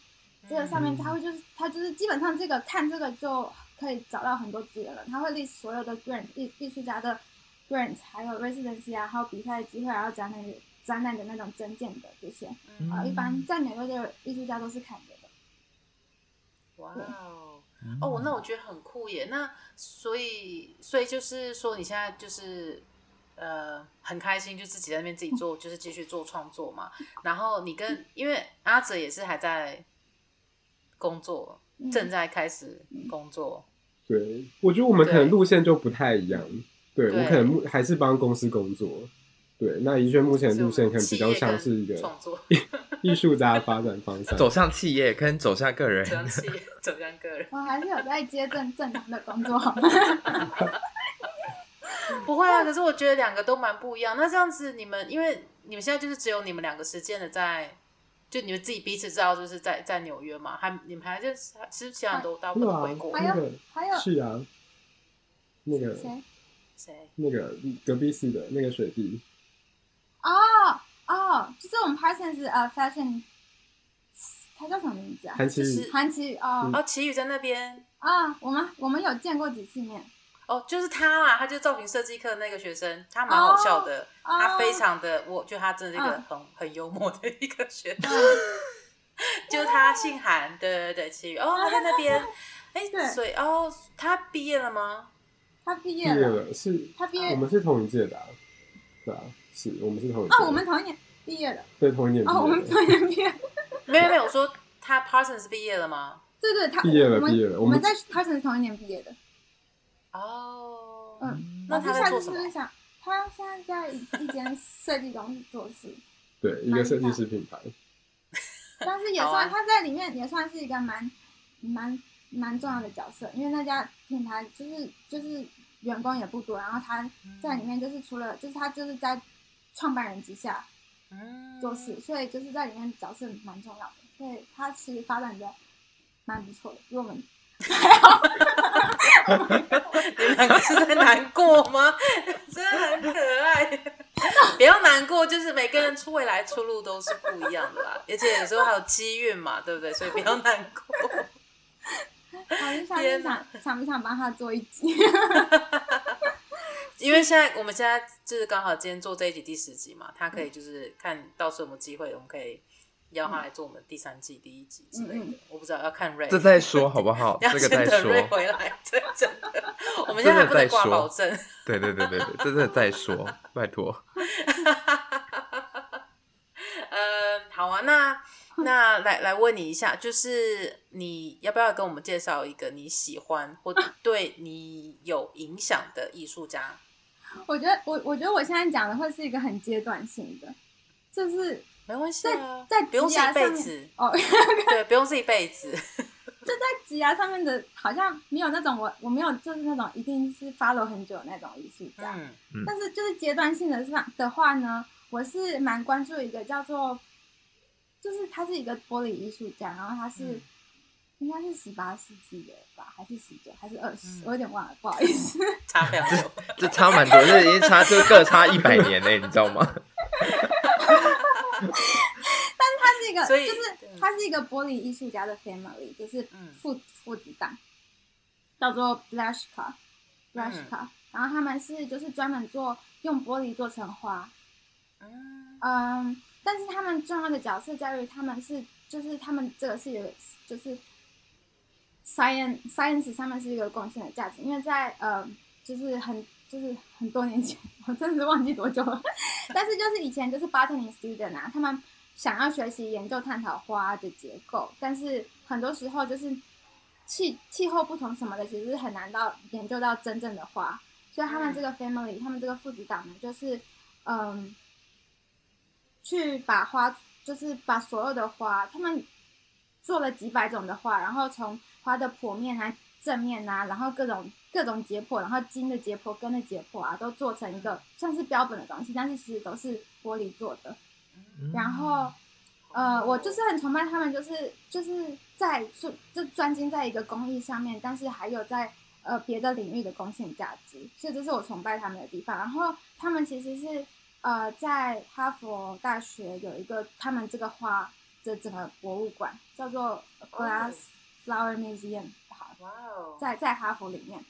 这个上面他会就是他就是基本上这个看这个就可以找到很多资源了。他会 list 所有的 grant 艺艺术家的 grant，还有 residency 啊，还有比赛的机会，然后展览的展览的那种真件的这些，嗯、啊，一般在纽约的艺术家都是看的。哇哦，哦，那我觉得很酷耶。那所以所以就是说你现在就是呃很开心，就自己在那边自己做，就是继续做创作嘛。然后你跟因为阿哲也是还在。工作正在开始工作，对，我觉得我们可能路线就不太一样。对，对我可能还是帮公司工作，对。那宜轩目前的路线可能比较像是一个创作艺术家的发展方向，走向企业跟走向个人，走向企业，走向个人。我还是有在接正正常的工作，好吗 不会啊。可是我觉得两个都蛮不一样。那这样子，你们因为你们现在就是只有你们两个实践的在。就你们自己彼此知道，就是在在纽约嘛，还你们还就是其实其他人都大部分都回国。还有还有是啊，那个谁谁那个隔壁室的那个水弟。哦哦，就是我们 Parsons 呃 Fashion，他叫什么名字啊？韩琦宇，韩琦宇哦哦，琦宇在那边。啊，我们我们有见过几次面。哦，就是他啊，他就是造型设计课那个学生，他蛮好笑的，他非常的，我觉得他真的是一个很很幽默的一个学生，就是他姓韩，对对对，琦宇，哦，他在那边，哎，所以哦，他毕业了吗？他毕业了，是，他毕业，我们是同一届的，对啊，是我们是同一届，哦，我们同一年毕业的，对，同一年，哦，我们同一年毕业，没有没有，我说他 Parsons 毕业了吗？对对，他毕业了，毕业了，我们在 Parsons 同一年毕业的。哦，嗯，那他在做什么？他现在在一一间设计公司做事，对，一个设计师品牌。但是也算他在里面也算是一个蛮蛮蛮重要的角色，因为那家品牌就是就是员工也不多，然后他在里面就是除了就是他就是在创办人之下做事，所以就是在里面角色蛮重要的，所以他其实发展的蛮不错的，因为我们。还好，你们两个是在难过吗？真的很可爱。不要难过，就是每个人出未来出路都是不一样的啦，而且有时候还有机运嘛，对不对？所以不要难过。想不想想不想帮他做一集？因为现在我们现在就是刚好今天做这一集第十集嘛，他可以就是看到时候有没有机会，我们可以邀他来做我们第三季第一集之类的。嗯、我不知道要看瑞，这再说好不好？这个再说。瑞回来，这真的，我们现在还不能挂保证。对对对对对，这个再说，拜托。呃，好啊，那那来来问你一下，就是你要不要跟我们介绍一个你喜欢或对你有影响的艺术家？我觉得我我觉得我现在讲的会是一个很阶段性的，就是没关系啊，在在不用是一辈子哦，对，不用是一辈子，就在挤压上面的，好像没有那种我我没有就是那种一定是 follow 很久的那种艺术家，嗯，但是就是阶段性的上的话呢，我是蛮关注一个叫做，就是他是一个玻璃艺术家，然后他是。嗯应该是十八世纪的吧，还是十九，还是二十？嗯、我有点忘了，不好意思。差非常多，这差蛮多，这已经差就各差一百年嘞，你知道吗？但是他是一个，就是他是一个玻璃艺术家的 family，就是父父子档，叫做 Blaschka，Blaschka，然后他们是就是专门做用玻璃做成花，嗯，嗯，但是他们重要的角色在于他们是，就是他们这个是有，就是。Science science 上面是一个贡献的价值，因为在呃，就是很就是很多年前，我真的是忘记多久了。但是就是以前就是 botany student 啊，他们想要学习研究探讨花的结构，但是很多时候就是气气候不同什么的，其实是很难到研究到真正的花。所以他们这个 family，他们这个父子档呢，就是嗯，去把花，就是把所有的花，他们做了几百种的花，然后从花的剖面啊，正面啊，然后各种各种解剖，然后茎的解剖、根的解剖啊，都做成一个算是标本的东西，但是其实都是玻璃做的。然后，呃，我就是很崇拜他们，就是就是在就就专精在一个工艺上面，但是还有在呃别的领域的贡献价值，所以这是我崇拜他们的地方。然后他们其实是呃在哈佛大学有一个他们这个花的整个博物馆，叫做 Glass。Flower Museum，好.在在哈佛里面，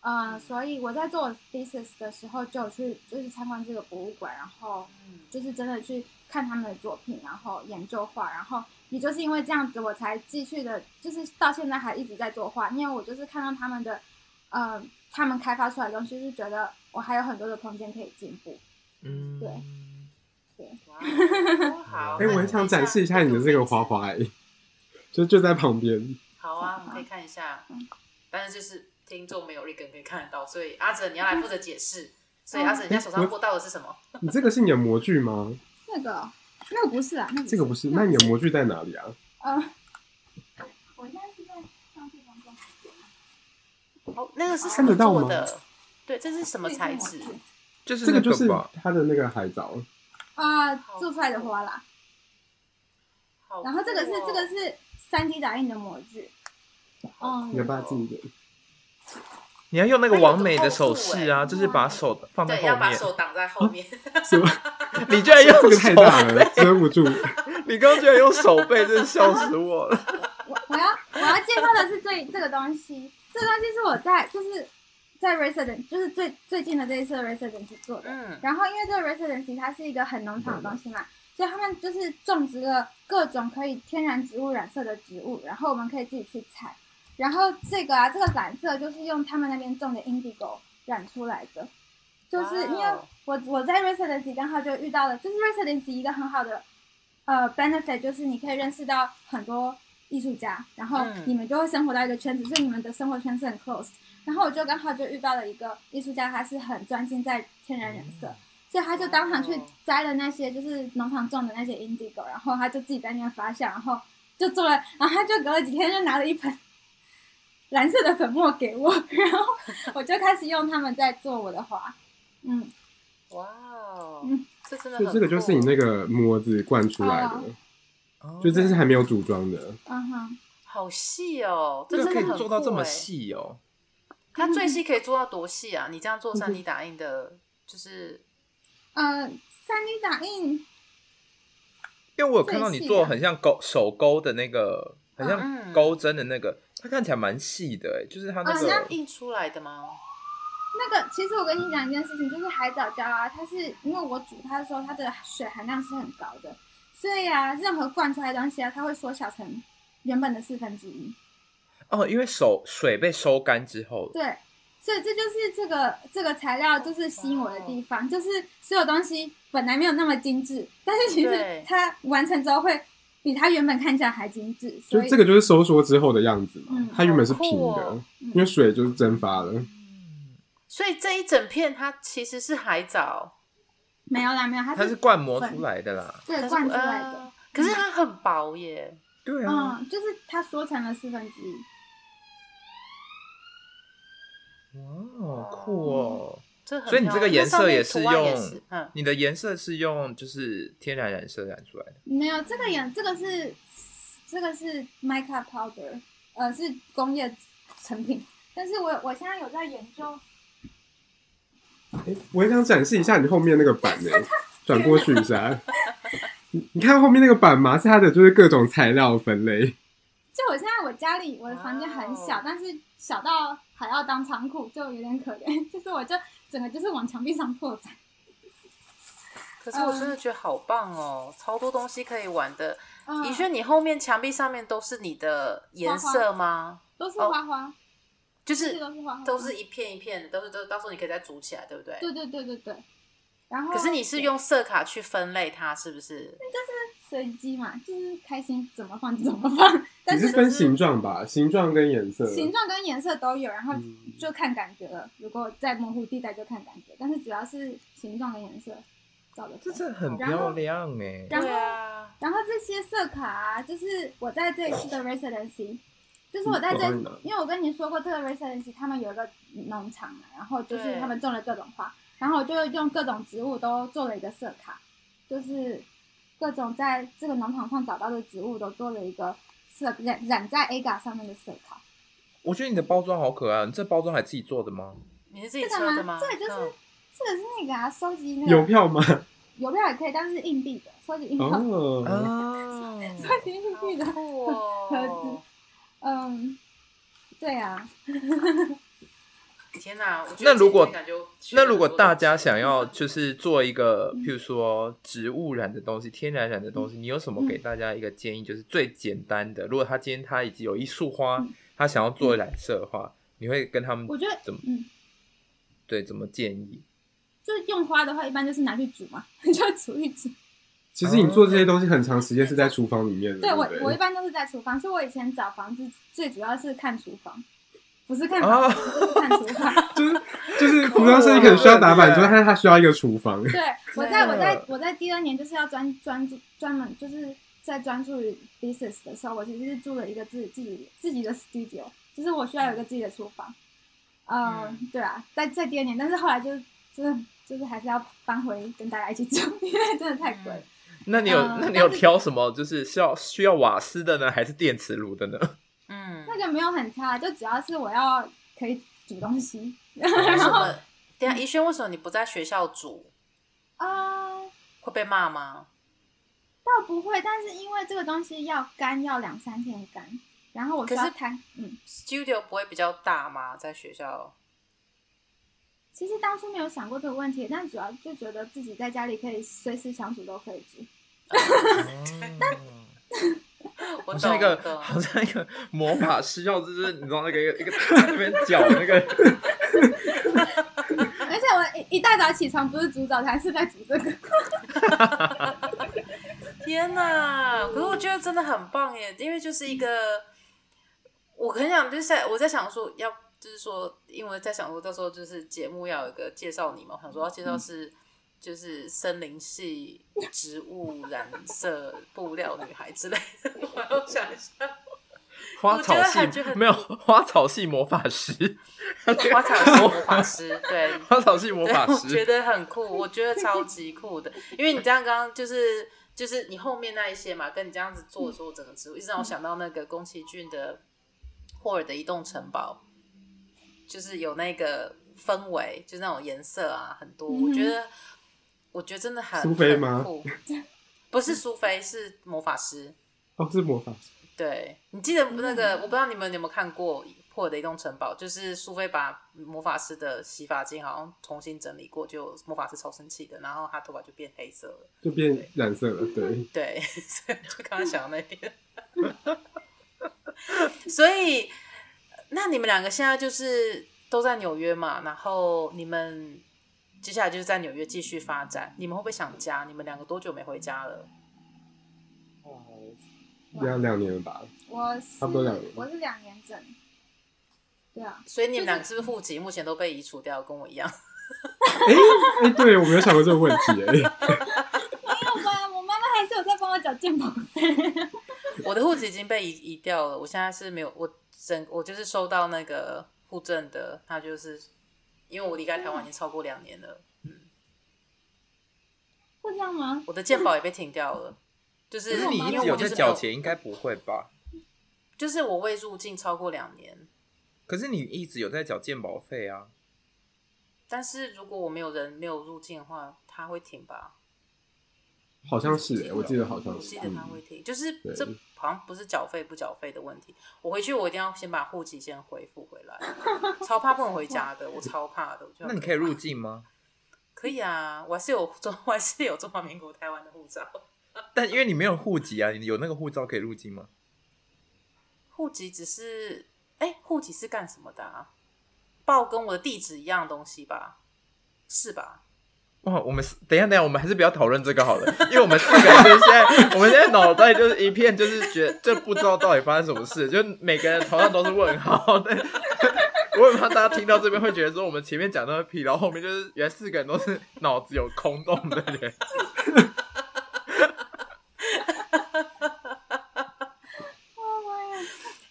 呃、嗯，所以我在做 thesis 的时候就去就是参观这个博物馆，然后就是真的去看他们的作品，然后研究画，然后也就是因为这样子，我才继续的，就是到现在还一直在做画，因为我就是看到他们的，呃，他们开发出来的东西，就是觉得我还有很多的空间可以进步，嗯，对，好，哎、我很想展示一下你的这个花花，哎，就就在旁边。好啊，我们可以看一下，但是就是听众没有一根可以看得到，所以阿哲你要来负责解释。所以阿哲，你家手上握到的是什么？你这个是你的模具吗？那个，那个不是啊，那、这个不是。那你的模具在哪里啊？呃，我现在是在上去当中。哦，那个是看得到吗？对，这是什么材质？就是这个，就是它的那个海藻啊，做出来的花啦。然后这个是这个是三 D 打印的模具。哦，你要把它近一点。你要用那个完美的手势啊，就是把手放在后面，要把手挡在后面。什么？你居然用 这个太大了，遮不住。你刚刚居然用手背，真是笑死我了。我我要我要介绍的是这这个东西，这个东西是我在就是在 Residency 就是最最近的这一次的 Residency 做的。嗯。然后因为这个 Residency 它是一个很农场的东西嘛，所以他们就是种植了各种可以天然植物染色的植物，然后我们可以自己去采。然后这个啊，这个蓝色就是用他们那边种的 indigo 染出来的，就是因为我我在 residency 刚好就遇到了，就是 residency 一个很好的呃 benefit，就是你可以认识到很多艺术家，然后你们就会生活在一个圈子，所以你们的生活圈是很 close。然后我就刚好就遇到了一个艺术家，他是很专心在天然染色，所以他就当场去摘了那些就是农场种的那些 indigo，然后他就自己在那边发酵，然后就做了，然后他就隔了几天就拿了一盆。蓝色的粉末给我，然后我就开始用它们在做我的花。嗯，哇哦，嗯，这真的很。这个就是你那个模子灌出来的，哦、就这是还没有组装的。嗯哼，好细哦，这个可以做到这么细哦。它最细可以做到多细啊？你这样做三 D 打印的，就是，嗯，三 D 打印，因为我有看到你做很像钩手钩的那个，很像钩针的那个。它看起来蛮细的，哎，就是它那个、啊、印出来的吗？那个，其实我跟你讲一件事情，就是海藻胶啊，它是因为我煮它的时候，它的水含量是很高的，所以啊，任何灌出来的东西啊，它会缩小成原本的四分之一。哦，因为手水被收干之后，对，所以这就是这个这个材料就是吸引我的地方，就是所有东西本来没有那么精致，但是其实它完成之后会比它原本看起来还精致。所以就这个就是收缩之后的样子嘛，嗯、它原本是平的，哦、因为水就是蒸发了。所以这一整片它其实是海藻，没有啦，没有，它是，它是灌模出来的啦，对，灌出来的，呃、可是它很薄耶，对啊，嗯，就是它缩成了四分之一。哇，酷哦！嗯、所以你这个颜色也是用，是嗯、你的颜色是用就是天然染色染出来的？没有，这个颜这个是这个是 mica powder，呃，是工业成品。但是我我现在有在研究。哎，我也想展示一下你后面那个板呢，转过去一下。你你看后面那个板吗？是它的就是各种材料分类。就我现在我家里我的房间很小，但是小到还要当仓库，就有点可怜。就是我就整个就是往墙壁上拓展。可是我真的觉得好棒哦，超多东西可以玩的。宜萱，你后面墙壁上面都是你的颜色吗？都是花花，就是都是一片一片的，都是都到时候你可以再组起来，对不对？对对对对对。然后，可是你是用色卡去分类它，是不是？那就是。随机嘛，就是开心怎么放就怎么放。但是，你是分形状吧？形状跟颜色，形状跟颜色都有，然后就看感觉了。如果在模糊地带就看感觉，但是主要是形状跟颜色找的。这是很漂亮哎。然后，然后这些色卡啊，就是我在这一次的 residency，就是我在这，因为我跟你说过，这个 residency 他们有一个农场嘛，然后就是他们种了各种花，然后我就用各种植物都做了一个色卡，就是。各种在这个农场上找到的植物都做了一个色染染在 agar 上面的色卡。我觉得你的包装好可爱，你这包装还自己做的吗？你是自己做的吗？这个就是、嗯、这个是那个啊，收集那个邮票吗？邮票也可以，但是是硬币的，收集硬币。哦，收集硬币的盒子。嗯，对啊。天哪！那如果那如果大家想要就是做一个，譬如说植物染的东西、天然染的东西，你有什么给大家一个建议？就是最简单的，如果他今天他已经有一束花，他想要做染色的话，你会跟他们我觉得怎么？嗯，对，怎么建议？就是用花的话，一般就是拿去煮嘛，就煮一煮。其实你做这些东西很长时间是在厨房里面的。对，我我一般都是在厨房，所以我以前找房子最主要是看厨房。不是看房子，就是看厨房。就是就是服装设计可能需要打板，就是他他需要一个厨房。对，我在我在我在第二年就是要专专注专门就是在专注于 business 的时候，我其实是住了一个自己自己自己的 studio，就是我需要有一个自己的厨房。嗯，对啊，在在第二年，但是后来就就是就是还是要搬回跟大家一起住，因为真的太贵了。那你有那你有挑什么？就是需要需要瓦斯的呢，还是电磁炉的呢？嗯，那个没有很差，就只要是我要可以煮东西。然后，等下宜轩，为什么你不在学校煮？啊、呃，会被骂吗？倒不会，但是因为这个东西要干，要两三天干。然后我需要摊，嗯，studio 不会比较大吗？在学校？其实当初没有想过这个问题，但主要就觉得自己在家里可以随时想煮都可以煮。但好像一个，好像一个魔法师，要就是你知道那个一个一个在那边搅那个。而且我一一大早起床不是煮早餐，是在煮这个。天哪！可是我觉得真的很棒耶，因为就是一个，我很想就是在我在想说要就是说，因为在想说到时候就是节目要有一个介绍你嘛，我想说要介绍是。嗯就是森林系植物染色布料女孩之类的，我要想一下。花草系没有花草系魔法师，花草系魔法师对，花草系魔法师，我觉得很酷，我觉得超级酷的。因为你这样刚刚就是就是你后面那一些嘛，跟你这样子做的时候，整个植物一直让我想到那个宫崎骏的霍尔的移动城堡，就是有那个氛围，就是那种颜色啊，很多，我觉得。我觉得真的很苏菲吗？不是苏菲，是魔法师。哦，是魔法师。对，你记得那个？嗯、我不知道你们有没有看过《破的移动城堡，就是苏菲把魔法师的洗发精好像重新整理过，就魔法师超生气的，然后他头发就变黑色了，就变染色了，对对，所以就刚刚想到那边，所以那你们两个现在就是都在纽约嘛，然后你们接下来就是在纽约继续发展，你们会不会想家？你们两个多久没回家了？两两年了吧？我差不多两年，我是两年整。对啊，所以你们两个是不是户籍目前都被移除掉，跟我一样？哎哎，对我没有想过这个问题哎。没有吧？我妈妈还是有在帮我缴健保费。我的户籍已经被移移掉了，我现在是没有，我整我就是收到那个户政的，他就是因为我离开台湾已经超过两年了，嗯。会这样吗？我的健保也被停掉了。就是，是你一直有在缴钱，应该不会吧？就是我未入境超过两年。可是你一直有在缴健保费啊。但是如果我没有人没有入境的话，他会停吧？好像是、欸，我记得好像是。我记得他会停，就是这好像不是缴费不缴费的问题。我回去我一定要先把户籍先恢复回来，超怕不能回家的，我超怕的。那你可以入境吗？可以啊，我还是有中，我还是有中华民国台湾的护照。但因为你没有户籍啊，你有那个护照可以入境吗？户籍只是，哎、欸，户籍是干什么的啊？报跟我的地址一样的东西吧？是吧？我们等一下，等一下，我们还是不要讨论这个好了，因为我们四个人现在，我们现在脑袋就是一片，就是觉得就不知道到底发生什么事，就每个人头上都是问号。对，我很怕大家听到这边会觉得说，我们前面讲的屁，然后后面就是原来四个人都是脑子有空洞的人。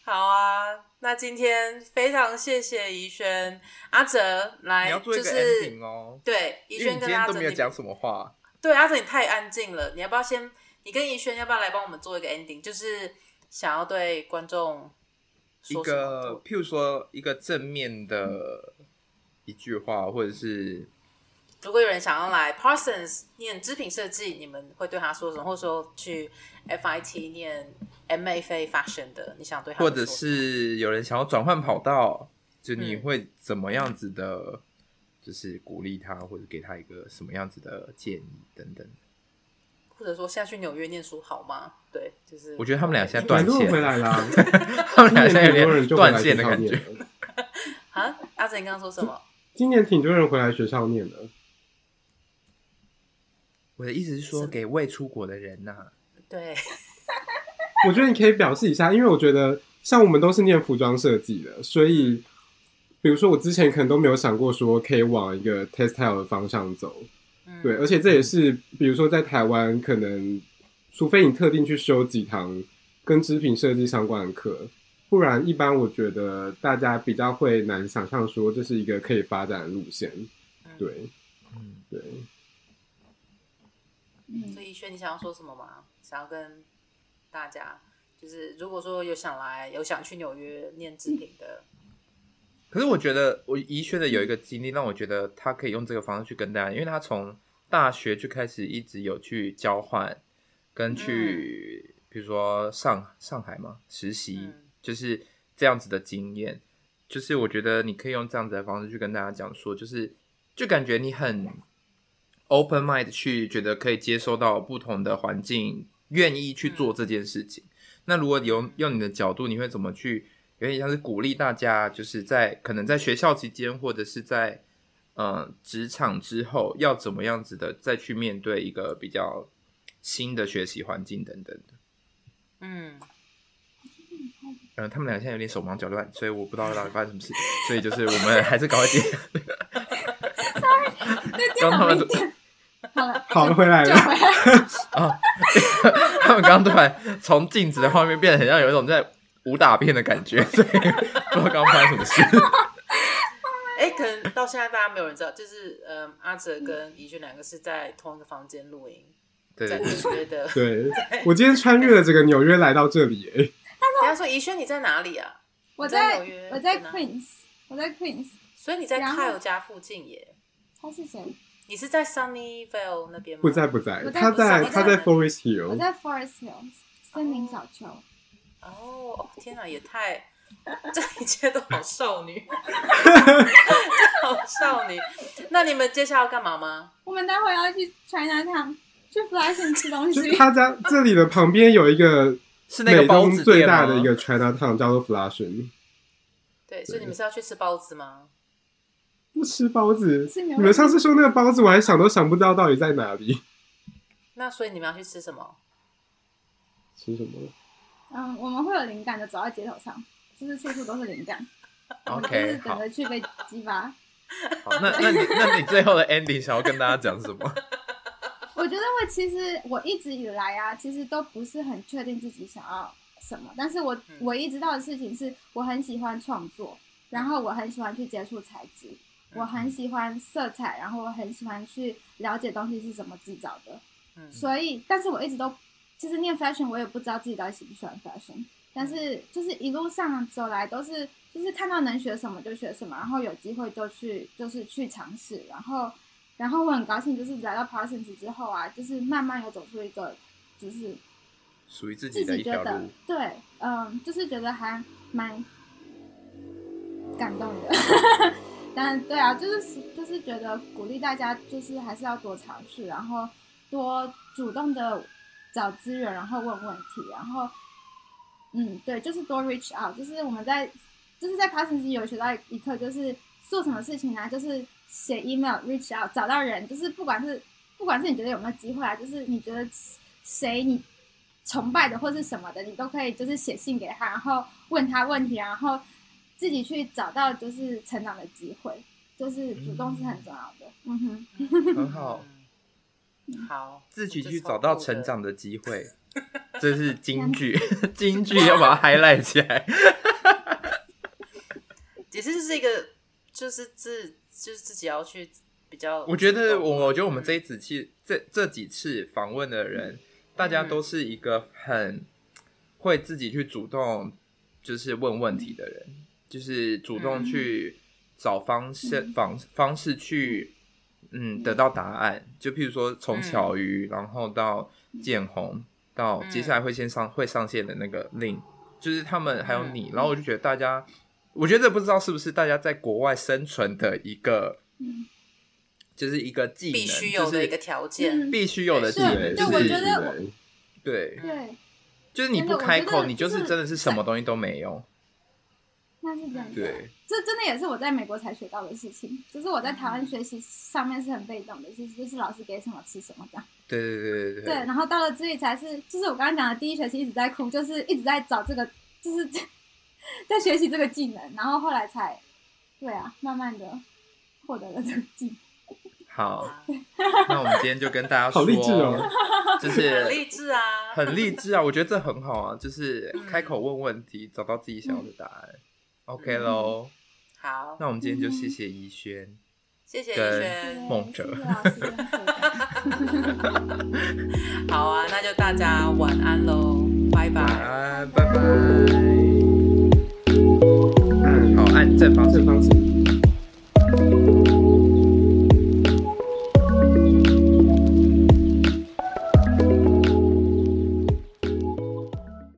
好啊，那今天非常谢谢怡轩、阿哲来，你要做一个 ending 哦。就是、对，怡轩跟阿哲都没有讲什么话。对，阿哲你太安静了，你要不要先？你跟怡轩要不要来帮我们做一个 ending？就是想要对观众说一个，譬如说一个正面的一句话，或者是。如果有人想要来 Parsons 念织品设计，你们会对他说什么？或者说去 FIT 念 MFA Fashion 的，你想对他说？或者是有人想要转换跑道，就你会怎么样子的，嗯、就是鼓励他，或者给他一个什么样子的建议等等。或者说，现在去纽约念书好吗？对，就是我觉得他们俩现在断线回来了，他们俩现在有点断线的感觉。啊，阿哲，你刚刚说什么？今年挺多人回来学校念的。我的意思是说，给未出国的人呐、啊。对，我觉得你可以表示一下，因为我觉得像我们都是念服装设计的，所以比如说我之前可能都没有想过说可以往一个 textile 的方向走。嗯、对，而且这也是比如说在台湾，可能除非你特定去修几堂跟织品设计相关的课，不然一般我觉得大家比较会难想象说这是一个可以发展的路线。对，嗯，对。嗯，所以轩，你想要说什么吗？想要跟大家，就是如果说有想来、有想去纽约念制品的，可是我觉得我宜轩的有一个经历，让我觉得他可以用这个方式去跟大家，因为他从大学就开始一直有去交换，跟去，嗯、比如说上上海嘛实习，嗯、就是这样子的经验。就是我觉得你可以用这样子的方式去跟大家讲说，就是就感觉你很。Open mind 去觉得可以接收到不同的环境，愿意去做这件事情。嗯、那如果用用你的角度，你会怎么去？有点像是鼓励大家，就是在可能在学校期间，或者是在呃职场之后，要怎么样子的再去面对一个比较新的学习环境等等的。嗯，呃，他们俩现在有点手忙脚乱，所以我不知道到底发生什么事情。所以就是我们还是赶快接。刚他们。好了，回来了。啊，他们刚刚突然从静止的画面变得很像有一种在武打片的感觉，所以不知道刚刚发生什么事。哎、欸，可能到现在大家没有人知道，就是嗯，阿哲跟怡萱两个是在同一个房间录音，对在纽约的。对，我今天穿越了这个纽约来到这里。哎，人家说怡轩你在哪里啊？我在纽约，我在 Queens，我在 Queens，所以你在 Kyle 家附近耶？他是谁？你是在 Sunnyvale 那边吗？不在不在，他在他在 Forest Hill。我在 Forest Hill 森林小丘。哦，天哪，也太 这一切都好少女，好少女。那你们接下来要干嘛吗？我们待会要去 Chinatown 去 flashing 吃东西。他家这里的旁边有一个是美东最大的一个 Chinatown，叫做 flashing。对，所以你们是要去吃包子吗？不吃包子。你们上次说那个包子，我还想都想不到到底在哪里。那所以你们要去吃什么？吃什么？嗯，我们会有灵感的，走在街头上。就是处处都是灵感，OK，等着去被激发。好，那那你那你最后的 ending 想要跟大家讲什么？我觉得我其实我一直以来啊，其实都不是很确定自己想要什么，但是我唯一知道的事情是我很喜欢创作，然后我很喜欢去接触材质，我很喜欢色彩，然后我很喜欢去了解东西是怎么制造的。所以，但是我一直都其实念 fashion，我也不知道自己到底喜不喜欢 fashion。但是就是一路上走来都是，就是看到能学什么就学什么，然后有机会就去，就是去尝试，然后，然后我很高兴，就是来到 Parsons 之后啊，就是慢慢有走出一个，就是属于自己的一条路。对，嗯，就是觉得还蛮感动的。但对啊，就是就是觉得鼓励大家，就是还是要多尝试，然后多主动的找资源，然后问问题，然后。嗯，对，就是多 reach out，就是我们在就是在 Parsons 有学到一课，就是做什么事情呢、啊？就是写 email reach out，找到人，就是不管是不管是你觉得有没有机会啊，就是你觉得谁你崇拜的或是什么的，你都可以就是写信给他，然后问他问题，然后自己去找到就是成长的机会，就是主动是很重要的。嗯，嗯哼，很好，好，自己去找到成长的机会。这是金句，金句要把它 highlight 起来。其实就是一个，就是自，就是自己要去比较。我觉得我，我觉得我们这一次去这这几次访问的人，嗯、大家都是一个很会自己去主动，就是问问题的人，嗯、就是主动去找方式方、嗯、方式去，嗯，得到答案。就譬如说，从巧鱼，然后到建红。到接下来会先上、嗯、会上线的那个 link，就是他们还有你，嗯、然后我就觉得大家，我觉得不知道是不是大家在国外生存的一个，嗯、就是一个技能，必须有的一个条件，必须有的技能，对，就是我觉得，对。对，就是你不开口，你就是真的是什么东西都没有。那是真的，对，这真的也是我在美国才学到的事情。就是我在台湾学习上面是很被动的，其实就是老师给什么吃什么这样。对对对对对。对，然后到了这里才是，就是我刚刚讲的第一学期一直在哭，就是一直在找这个，就是在学习这个技能，然后后来才，对啊，慢慢的获得了这个技能。好，那我们今天就跟大家 说，好励志哦，就是很励志啊，很励志啊，我觉得这很好啊，就是开口问问题，找到自己想要的答案。OK 喽，好，那我们今天就谢谢怡轩，谢谢怡轩、梦哲，好啊，那就大家晚安喽，拜拜，晚安，拜拜，嗯，好，按正方正方式。